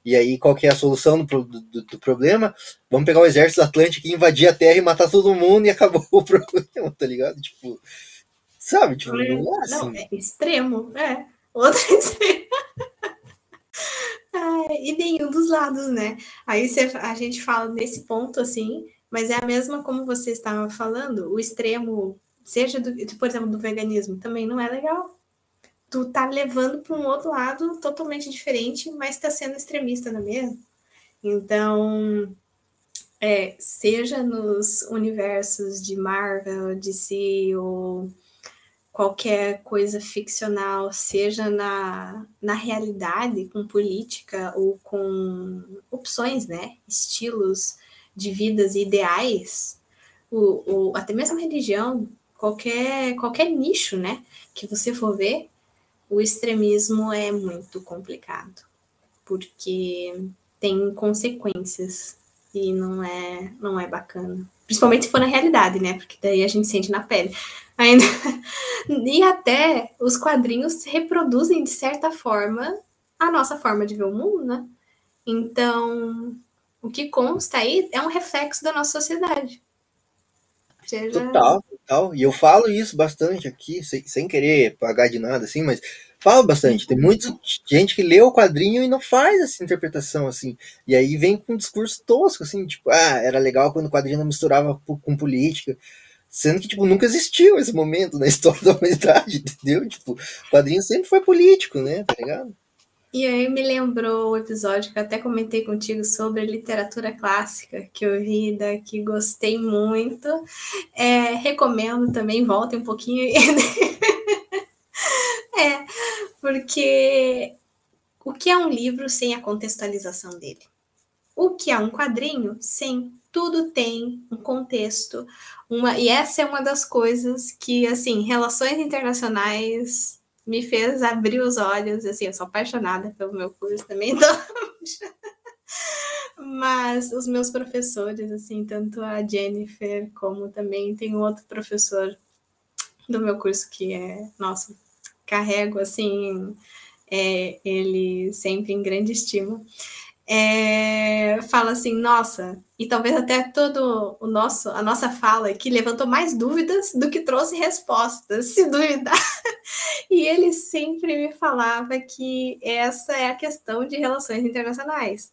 E aí, qual que é a solução do, do, do, problema? Vamos pegar o exército atlântico e invadir a Terra e matar todo mundo e acabou o problema, tá ligado? Tipo, sabe? Tipo, é, não é assim. Não, é extremo, é. Outro extremo. é, e nenhum dos lados, né? Aí você, a gente fala nesse ponto, assim, mas é a mesma como você estava falando, o extremo, seja do, por exemplo, do veganismo, também não é legal. Tu tá levando para um outro lado totalmente diferente, mas está sendo extremista, não é mesmo? Então, é, seja nos universos de Marvel, DC ou qualquer coisa ficcional, seja na, na realidade, com política ou com opções, né? Estilos de vidas ideais, o, o, até mesmo religião, qualquer, qualquer nicho né, que você for ver, o extremismo é muito complicado, porque tem consequências e não é, não é bacana. Principalmente se for na realidade, né? Porque daí a gente sente na pele. Ainda... e até os quadrinhos reproduzem, de certa forma, a nossa forma de ver o mundo, né? Então, o que consta aí é um reflexo da nossa sociedade. Seja... Total, total. E eu falo isso bastante aqui, sem, sem querer pagar de nada, assim, mas falo bastante. Tem muita gente que lê o quadrinho e não faz essa interpretação, assim. E aí vem com um discurso tosco, assim, tipo, ah, era legal quando o quadrinho não misturava com política. Sendo que, tipo, nunca existiu esse momento na história da humanidade, entendeu? Tipo, o quadrinho sempre foi político, né? Tá ligado? E aí me lembrou o episódio que eu até comentei contigo sobre literatura clássica, que eu vi daqui, gostei muito. É, recomendo também, voltem um pouquinho. é, porque o que é um livro sem a contextualização dele? O que é um quadrinho sem tudo tem um contexto, uma e essa é uma das coisas que assim, relações internacionais me fez abrir os olhos, assim, eu sou apaixonada pelo meu curso também, então... Mas os meus professores, assim, tanto a Jennifer como também tem outro professor do meu curso que é, nossa, carrego, assim, é, ele sempre em grande estima é, fala assim, nossa, e talvez até todo o nosso, a nossa fala aqui levantou mais dúvidas do que trouxe respostas, se duvidar. E ele sempre me falava que essa é a questão de relações internacionais.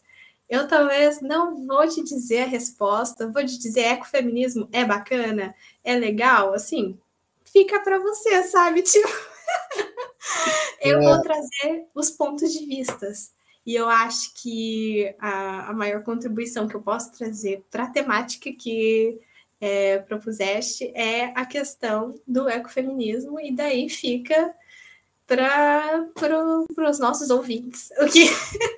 Eu talvez não vou te dizer a resposta, vou te dizer ecofeminismo é bacana, é legal, assim, fica para você, sabe? Tipo, eu é. vou trazer os pontos de vistas. E eu acho que a, a maior contribuição que eu posso trazer para a temática que é, propuseste é a questão do ecofeminismo, e daí fica para pro, os nossos ouvintes. O que...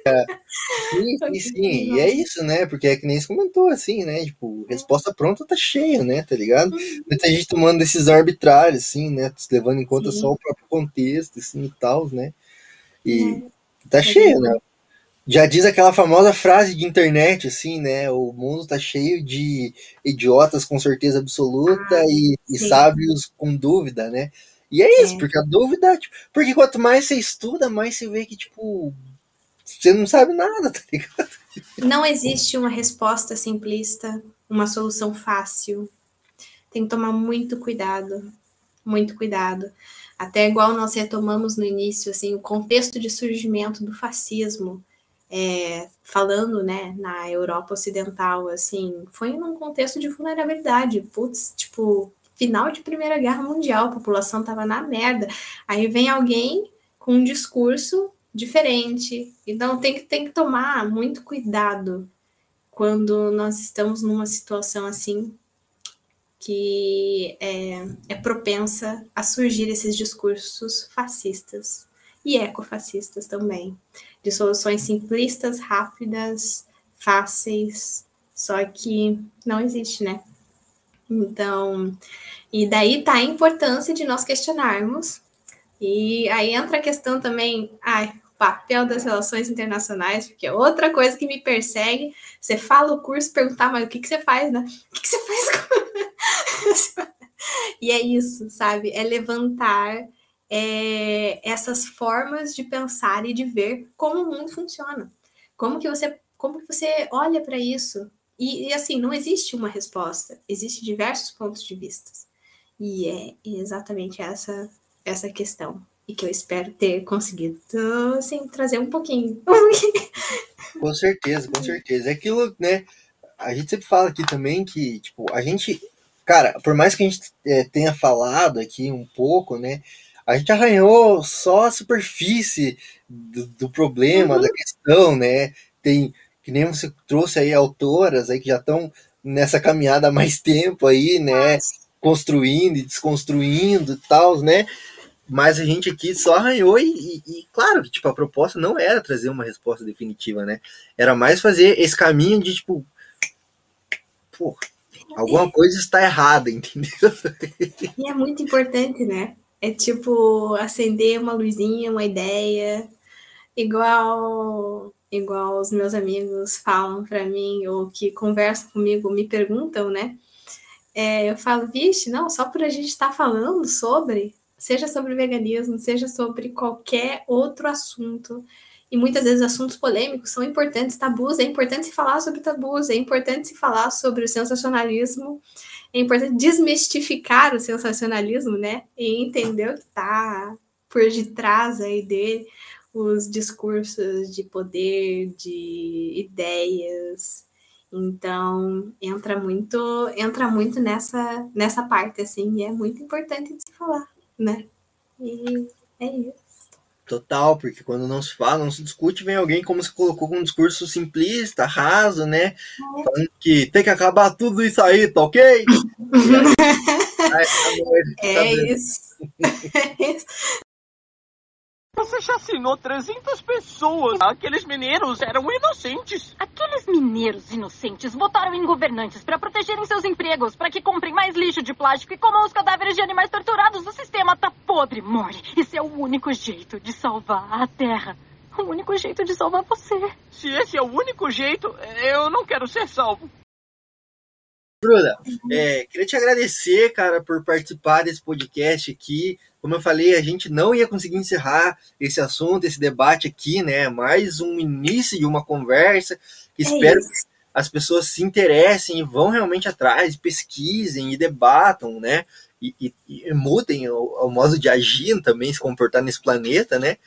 É. Sim, sim, sim. E é isso, né? Porque é que nem você comentou, assim, né? Tipo, resposta pronta tá cheia, né? Tá ligado? Uhum. Muita gente tomando decisão arbitrária, assim, né? Levando em conta sim. só o próprio contexto, assim, e tal, né? E é. tá é cheio, né? Já diz aquela famosa frase de internet, assim, né? O mundo tá cheio de idiotas com certeza absoluta ah, e, e, sábios com dúvida, né? E é isso, é. porque a dúvida, tipo, porque quanto mais você estuda, mais você vê que, tipo, você não sabe nada, tá ligado? Não existe uma resposta simplista, uma solução fácil. Tem que tomar muito cuidado, muito cuidado. Até igual nós retomamos no início, assim, o contexto de surgimento do fascismo é, falando, né, na Europa Ocidental, assim, foi num contexto de vulnerabilidade. Putz, tipo, final de Primeira Guerra Mundial, a população tava na merda. Aí vem alguém com um discurso diferente. Então tem que, tem que tomar muito cuidado quando nós estamos numa situação assim que é, é propensa a surgir esses discursos fascistas e ecofascistas também de soluções simplistas, rápidas, fáceis, só que não existe, né? Então, e daí tá a importância de nós questionarmos. E aí entra a questão também, ai, o papel das relações internacionais, porque é outra coisa que me persegue. Você fala o curso, perguntar, mas o que, que você faz, né? O que, que você faz? e é isso, sabe? É levantar é, essas formas de pensar e de ver como o mundo funciona. Como que você, como que você olha para isso? E, e, assim, não existe uma resposta, existem diversos pontos de vista. E é exatamente essa essa questão. E que eu espero ter conseguido, assim, trazer um pouquinho. com certeza, com certeza. É aquilo, né? A gente sempre fala aqui também que, tipo, a gente, cara, por mais que a gente é, tenha falado aqui um pouco, né? A gente arranhou só a superfície do, do problema, uhum. da questão, né? Tem, que nem você trouxe aí autoras aí que já estão nessa caminhada há mais tempo aí, né? Construindo e desconstruindo e tal, né? Mas a gente aqui só arranhou e, e, e, claro que tipo, a proposta não era trazer uma resposta definitiva, né? Era mais fazer esse caminho de tipo, pô, alguma coisa está errada, entendeu? E é muito importante, né? É tipo acender uma luzinha, uma ideia, igual igual os meus amigos falam para mim ou que conversam comigo, me perguntam, né? É, eu falo, vixe, não, só por a gente estar tá falando sobre, seja sobre veganismo, seja sobre qualquer outro assunto, e muitas vezes assuntos polêmicos são importantes, tabus, é importante se falar sobre tabus, é importante se falar sobre o sensacionalismo, é importante desmistificar o sensacionalismo, né? E entender o que está por detrás aí dele, os discursos de poder, de ideias. Então, entra muito, entra muito nessa, nessa parte, assim, e é muito importante de se falar, né? E é isso. Total, porque quando não se fala, não se discute, vem alguém como se colocou com um discurso simplista, raso, né? Falando que tem que acabar tudo isso aí, tá ok? aí, é, tá isso. é isso. Você chacinou 300 pessoas. Aqueles mineiros eram inocentes. Aqueles mineiros inocentes votaram em governantes para protegerem seus empregos, para que comprem mais lixo de plástico e comam os cadáveres de animais torturados. O sistema tá podre, Mori. Isso é o único jeito de salvar a Terra. O único jeito de salvar você. Se esse é o único jeito, eu não quero ser salvo. Bruna, é, queria te agradecer, cara, por participar desse podcast aqui. Como eu falei, a gente não ia conseguir encerrar esse assunto, esse debate aqui, né? Mais um início de uma conversa. Que é espero isso. que as pessoas se interessem e vão realmente atrás, pesquisem e debatam, né? E, e, e mudem o, o modo de agir também, se comportar nesse planeta, né?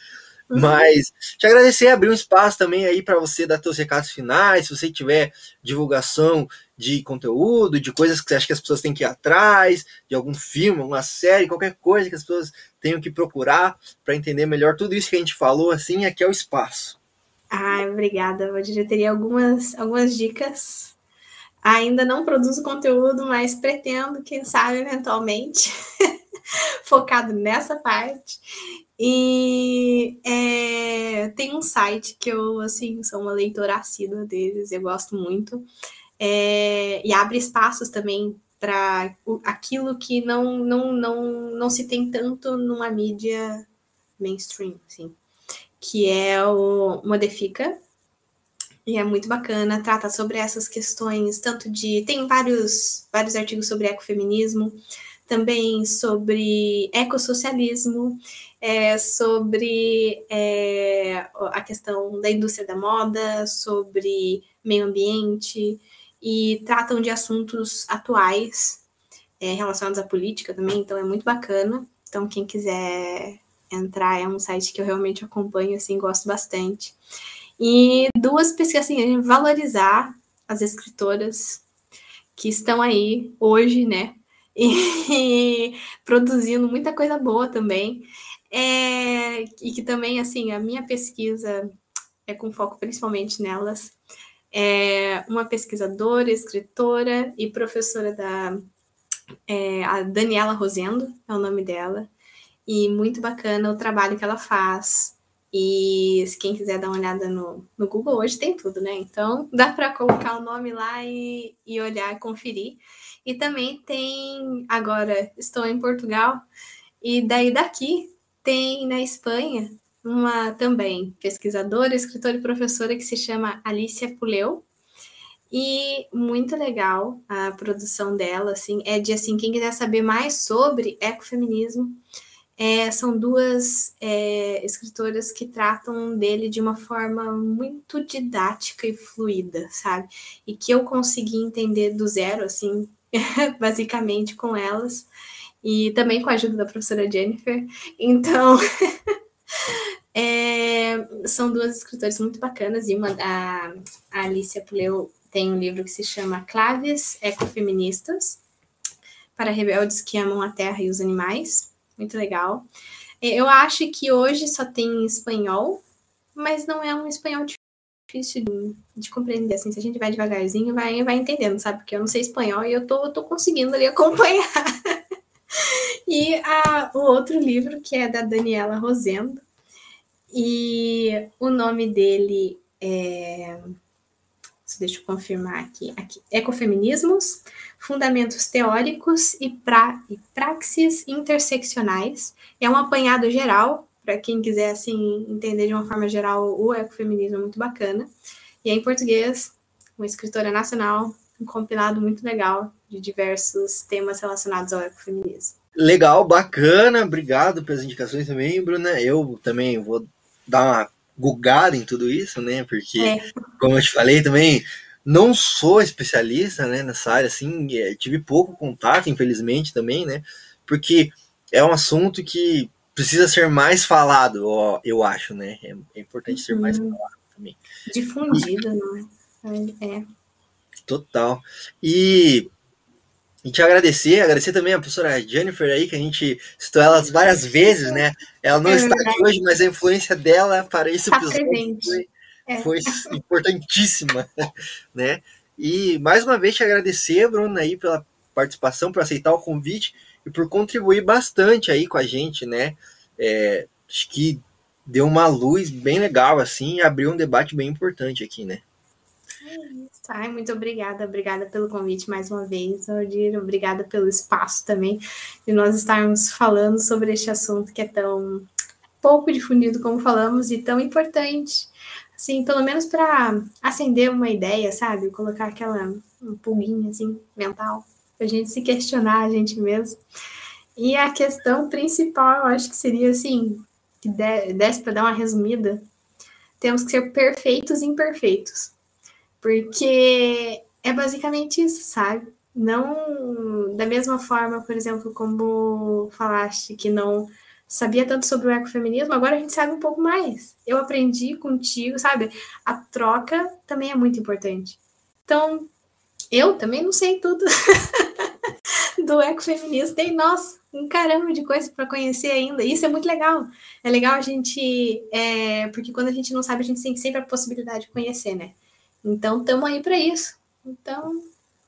Uhum. Mas te agradecer, abrir um espaço também aí para você dar seus recados finais, se você tiver divulgação de conteúdo, de coisas que você acha que as pessoas têm que ir atrás, de algum filme, alguma série, qualquer coisa que as pessoas tenham que procurar para entender melhor tudo isso que a gente falou, assim, aqui é o espaço. Ah, obrigada, Eu teria algumas, algumas dicas. Ainda não produzo conteúdo, mas pretendo, quem sabe, eventualmente. focado nessa parte. E é, tem um site que eu, assim, sou uma leitora assídua deles, eu gosto muito. É, e abre espaços também para aquilo que não, não, não, não se tem tanto numa mídia mainstream, assim, que é o Modifica, e é muito bacana, trata sobre essas questões, tanto de. Tem vários, vários artigos sobre ecofeminismo, também sobre ecossocialismo, é, sobre é, a questão da indústria da moda, sobre meio ambiente, e tratam de assuntos atuais é, relacionados à política também, então é muito bacana. Então, quem quiser entrar, é um site que eu realmente acompanho, assim, gosto bastante. E duas pesquisas, assim, valorizar as escritoras que estão aí hoje, né? E, produzindo muita coisa boa também. É, e que também, assim, a minha pesquisa é com foco principalmente nelas. É uma pesquisadora, escritora e professora da é, a Daniela Rosendo, é o nome dela. E muito bacana o trabalho que ela faz. E se quem quiser dar uma olhada no, no Google, hoje tem tudo, né? Então dá para colocar o nome lá e, e olhar, conferir. E também tem, agora estou em Portugal, e daí daqui tem na Espanha uma também pesquisadora, escritora e professora que se chama Alicia Puleu. E muito legal a produção dela, assim, é de assim, quem quiser saber mais sobre ecofeminismo, é, são duas é, escritoras que tratam dele de uma forma muito didática e fluida, sabe? E que eu consegui entender do zero, assim, basicamente com elas, e também com a ajuda da professora Jennifer. Então, é, são duas escritoras muito bacanas, e uma, a, Alicia Puleu tem um livro que se chama Claves Ecofeministas para rebeldes que amam a terra e os animais muito legal. É, eu acho que hoje só tem espanhol, mas não é um espanhol difícil de, de, compreender. Assim, se a gente vai devagarzinho, vai, vai entendendo, sabe? Porque eu não sei espanhol e eu tô, tô conseguindo ali acompanhar. e a, o outro livro, que é da Daniela Rosendo, e o nome dele é. Deixa eu confirmar aqui. aqui Ecofeminismos fundamentos teóricos e, pra, e praxis interseccionais. É um apanhado geral, para quem quiser assim entender de uma forma geral o ecofeminismo é muito bacana. E é em português, uma escritora nacional, um compilado muito legal de diversos temas relacionados ao ecofeminismo. Legal, bacana, obrigado pelas indicações também, Bruna. Eu também vou dar uma gugada em tudo isso, né? Porque, é. como eu te falei também, não sou especialista né, nessa área, assim, é, tive pouco contato, infelizmente, também, né? Porque é um assunto que precisa ser mais falado, ó, eu acho, né? É, é importante ser mais uhum. falado também. Difundido, não é? É. Total. E a gente agradecer, agradecer também a professora Jennifer aí, que a gente citou ela várias vezes, né? Ela não é está aqui hoje, mas a influência dela para esse tá episódio presente. foi é. foi importantíssima, né? E mais uma vez te agradecer, Bruna, aí pela participação, por aceitar o convite e por contribuir bastante aí com a gente, né? É, acho que deu uma luz bem legal, assim, e abriu um debate bem importante aqui, né? Ai, muito obrigada, obrigada pelo convite mais uma vez, Aldir, obrigada pelo espaço também de nós estarmos falando sobre este assunto que é tão pouco difundido como falamos e tão importante assim, pelo menos para acender uma ideia, sabe? Colocar aquela um pulguinha assim mental, a gente se questionar a gente mesmo. E a questão principal, eu acho que seria assim, que desse para dar uma resumida, temos que ser perfeitos e imperfeitos. Porque é basicamente isso, sabe? Não da mesma forma, por exemplo, como falaste que não sabia tanto sobre o ecofeminismo, agora a gente sabe um pouco mais. Eu aprendi contigo, sabe? A troca também é muito importante. Então, eu também não sei tudo do ecofeminismo. Tem, nossa, um caramba de coisa para conhecer ainda. Isso é muito legal. É legal a gente, é, porque quando a gente não sabe, a gente tem sempre a possibilidade de conhecer, né? Então, estamos aí para isso. Então,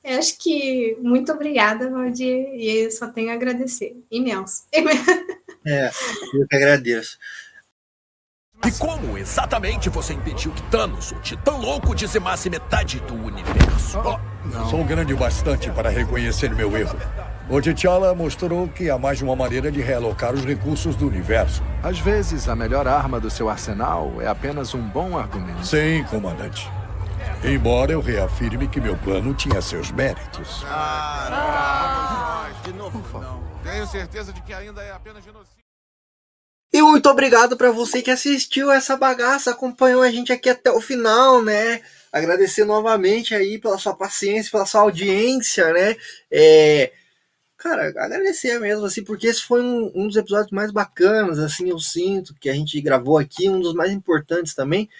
Eu acho que muito obrigada, Valdir, e só tenho a agradecer. Imenso. É, eu que agradeço. E como exatamente você impediu que Thanos, o titã louco, dizimasse metade do universo? Oh, Sou grande bastante para reconhecer meu erro. O T'Challa mostrou que há mais de uma maneira de realocar os recursos do universo. Às vezes, a melhor arma do seu arsenal é apenas um bom argumento. Sim, comandante. Embora eu reafirme que meu plano tinha seus méritos. Ah, não. De novo, não. Tenho certeza de que ainda é apenas genocídio. E muito obrigado para você que assistiu essa bagaça, acompanhou a gente aqui até o final, né? Agradecer novamente aí pela sua paciência, pela sua audiência, né? É, cara, agradecer mesmo, assim, porque esse foi um, um, dos episódios mais bacanas, assim, eu sinto, que a gente gravou aqui, um dos mais importantes também.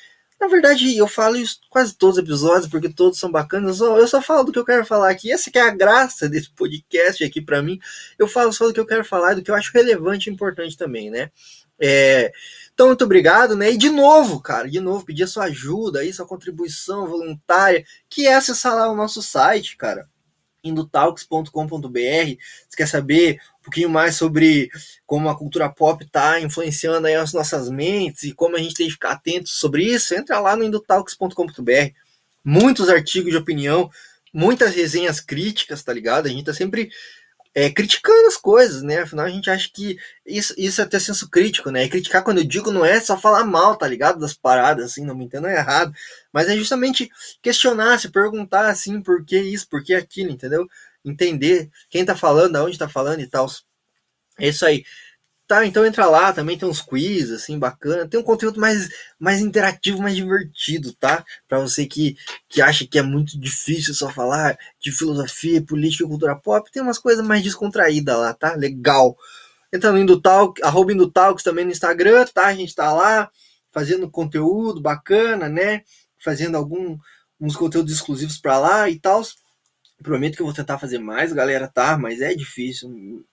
Na verdade, eu falo isso quase todos os episódios, porque todos são bacanas. Eu só, falo do que eu quero falar aqui. Essa que é a graça desse podcast aqui para mim. Eu falo só do que eu quero falar, do que eu acho relevante e importante também, né? É, então, muito obrigado, né? E de novo, cara, de novo, pedir a sua ajuda aí, sua contribuição voluntária, que é acessar lá o nosso site, cara, indotalks.com.br. Você quer saber um pouquinho mais sobre como a cultura pop está influenciando aí as nossas mentes e como a gente tem que ficar atento sobre isso? Entra lá no indotalks.com.br. Muitos artigos de opinião, muitas resenhas críticas, tá ligado? A gente tá sempre é, criticando as coisas, né? Afinal, a gente acha que isso, isso é ter senso crítico, né? E criticar, quando eu digo, não é só falar mal, tá ligado? Das paradas, assim, não me entendam errado. Mas é justamente questionar, se perguntar, assim, por que isso, por que aquilo, entendeu? Entender quem tá falando, aonde tá falando e tal. É isso aí. Tá, então entra lá, também tem uns quiz, assim, bacana. Tem um conteúdo mais, mais interativo, mais divertido, tá? Para você que, que acha que é muito difícil só falar de filosofia, política e cultura pop, tem umas coisas mais descontraídas lá, tá? Legal. Entra no Indutalk, arroba Indutalks também no Instagram, tá? A gente tá lá fazendo conteúdo bacana, né? Fazendo algum, uns conteúdos exclusivos para lá e tal. Prometo que eu vou tentar fazer mais, galera, tá? Mas é difícil.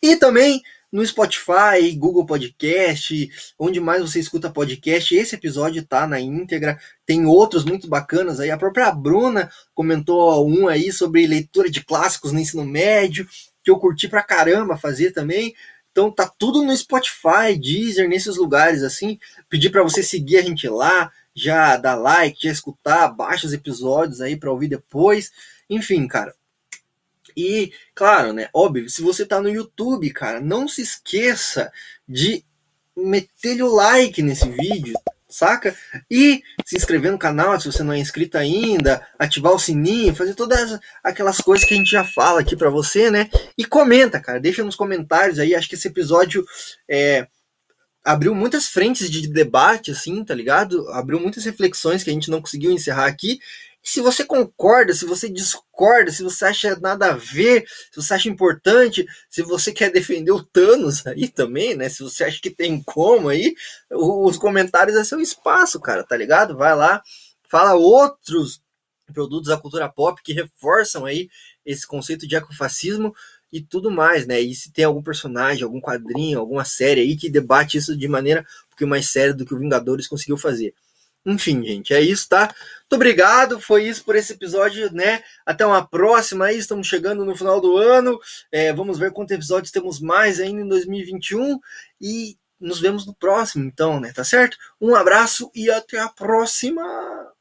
E também no Spotify, Google Podcast, onde mais você escuta podcast. Esse episódio tá na íntegra. Tem outros muito bacanas aí. A própria Bruna comentou um aí sobre leitura de clássicos no ensino médio, que eu curti pra caramba fazer também. Então tá tudo no Spotify, Deezer, nesses lugares assim. Pedir para você seguir a gente lá, já dar like, já escutar, baixa os episódios aí para ouvir depois. Enfim, cara, e, claro, né? Óbvio, se você tá no YouTube, cara, não se esqueça de meter o like nesse vídeo, saca? E se inscrever no canal se você não é inscrito ainda, ativar o sininho, fazer todas aquelas coisas que a gente já fala aqui para você, né? E comenta, cara, deixa nos comentários aí. Acho que esse episódio é, abriu muitas frentes de debate, assim, tá ligado? Abriu muitas reflexões que a gente não conseguiu encerrar aqui. Se você concorda, se você discorda, se você acha nada a ver, se você acha importante, se você quer defender o Thanos aí também, né? Se você acha que tem como aí, os comentários é seu espaço, cara, tá ligado? Vai lá, fala outros produtos da cultura pop que reforçam aí esse conceito de ecofascismo e tudo mais, né? E se tem algum personagem, algum quadrinho, alguma série aí que debate isso de maneira um pouquinho mais séria do que o Vingadores conseguiu fazer. Enfim, gente, é isso, tá? Muito obrigado, foi isso por esse episódio, né? Até uma próxima aí, estamos chegando no final do ano. É, vamos ver quantos episódios temos mais ainda em 2021 e nos vemos no próximo, então, né? Tá certo? Um abraço e até a próxima!